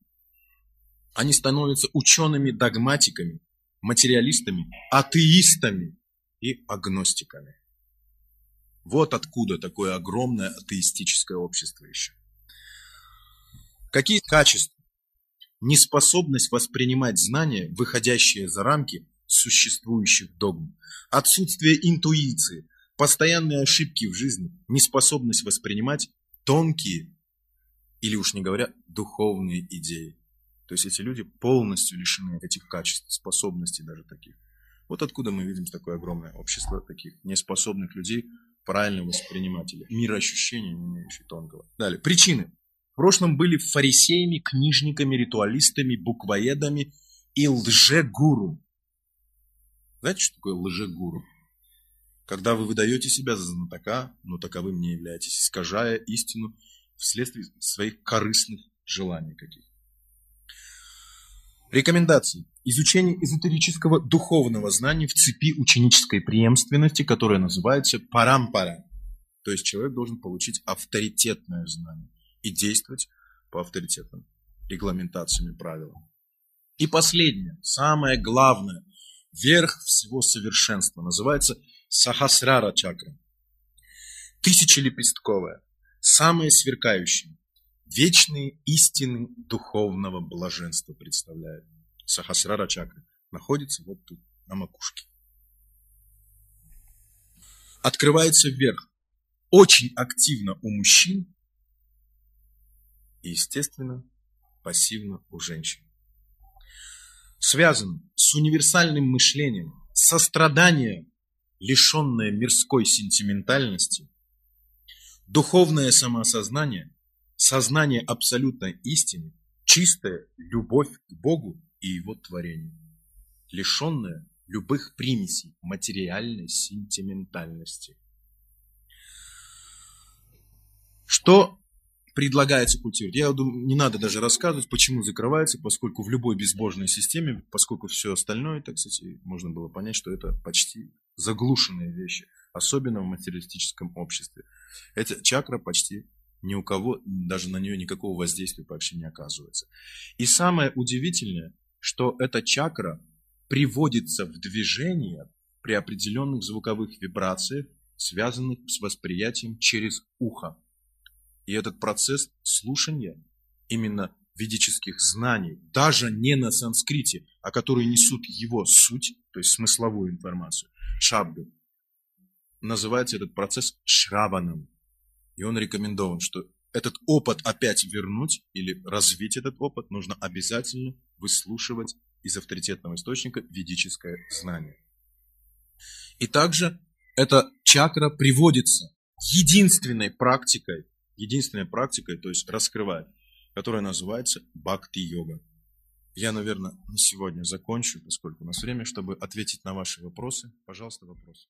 Они становятся учеными-догматиками, материалистами, атеистами и агностиками. Вот откуда такое огромное атеистическое общество еще. Какие качества? Неспособность воспринимать знания, выходящие за рамки существующих догм. Отсутствие интуиции, постоянные ошибки в жизни, неспособность воспринимать тонкие или уж не говоря, духовные идеи. То есть эти люди полностью лишены этих качеств, способностей даже таких. Вот откуда мы видим такое огромное общество таких неспособных людей, правильно воспринимателей, мироощущения, не имеющие тонкого. Далее. Причины. В прошлом были фарисеями, книжниками, ритуалистами, буквоедами и лжегуру. Знаете, что такое лжегуру? Когда вы выдаете себя за знатока, но таковым не являетесь, искажая истину вследствие своих корыстных желаний каких. Рекомендации. Изучение эзотерического духовного знания в цепи ученической преемственности, которая называется парампара. То есть человек должен получить авторитетное знание и действовать по авторитетным регламентациям и правилам. И последнее, самое главное, верх всего совершенства, называется сахасрара чакра. Тысячелепестковая, самое сверкающее, вечные истины духовного блаженства представляют. Сахасрара чакры находится вот тут, на макушке. Открывается вверх. Очень активно у мужчин и, естественно, пассивно у женщин. Связано с универсальным мышлением, сострадание, лишенное мирской сентиментальности, Духовное самоосознание, сознание абсолютной истины, чистая любовь к Богу и Его творению, лишенная любых примесей материальной сентиментальности. Что предлагается культивировать? Я думаю, не надо даже рассказывать, почему закрывается, поскольку в любой безбожной системе, поскольку все остальное, так сказать, можно было понять, что это почти заглушенные вещи особенно в материалистическом обществе. Эта чакра почти ни у кого, даже на нее никакого воздействия вообще не оказывается. И самое удивительное, что эта чакра приводится в движение при определенных звуковых вибрациях, связанных с восприятием через ухо. И этот процесс слушания именно ведических знаний, даже не на санскрите, а которые несут его суть, то есть смысловую информацию, шабды, называется этот процесс шраваном. И он рекомендован, что этот опыт опять вернуть или развить этот опыт, нужно обязательно выслушивать из авторитетного источника ведическое знание. И также эта чакра приводится единственной практикой, единственной практикой, то есть раскрывает, которая называется бхакти-йога. Я, наверное, на сегодня закончу, поскольку у нас время, чтобы ответить на ваши вопросы. Пожалуйста, вопрос.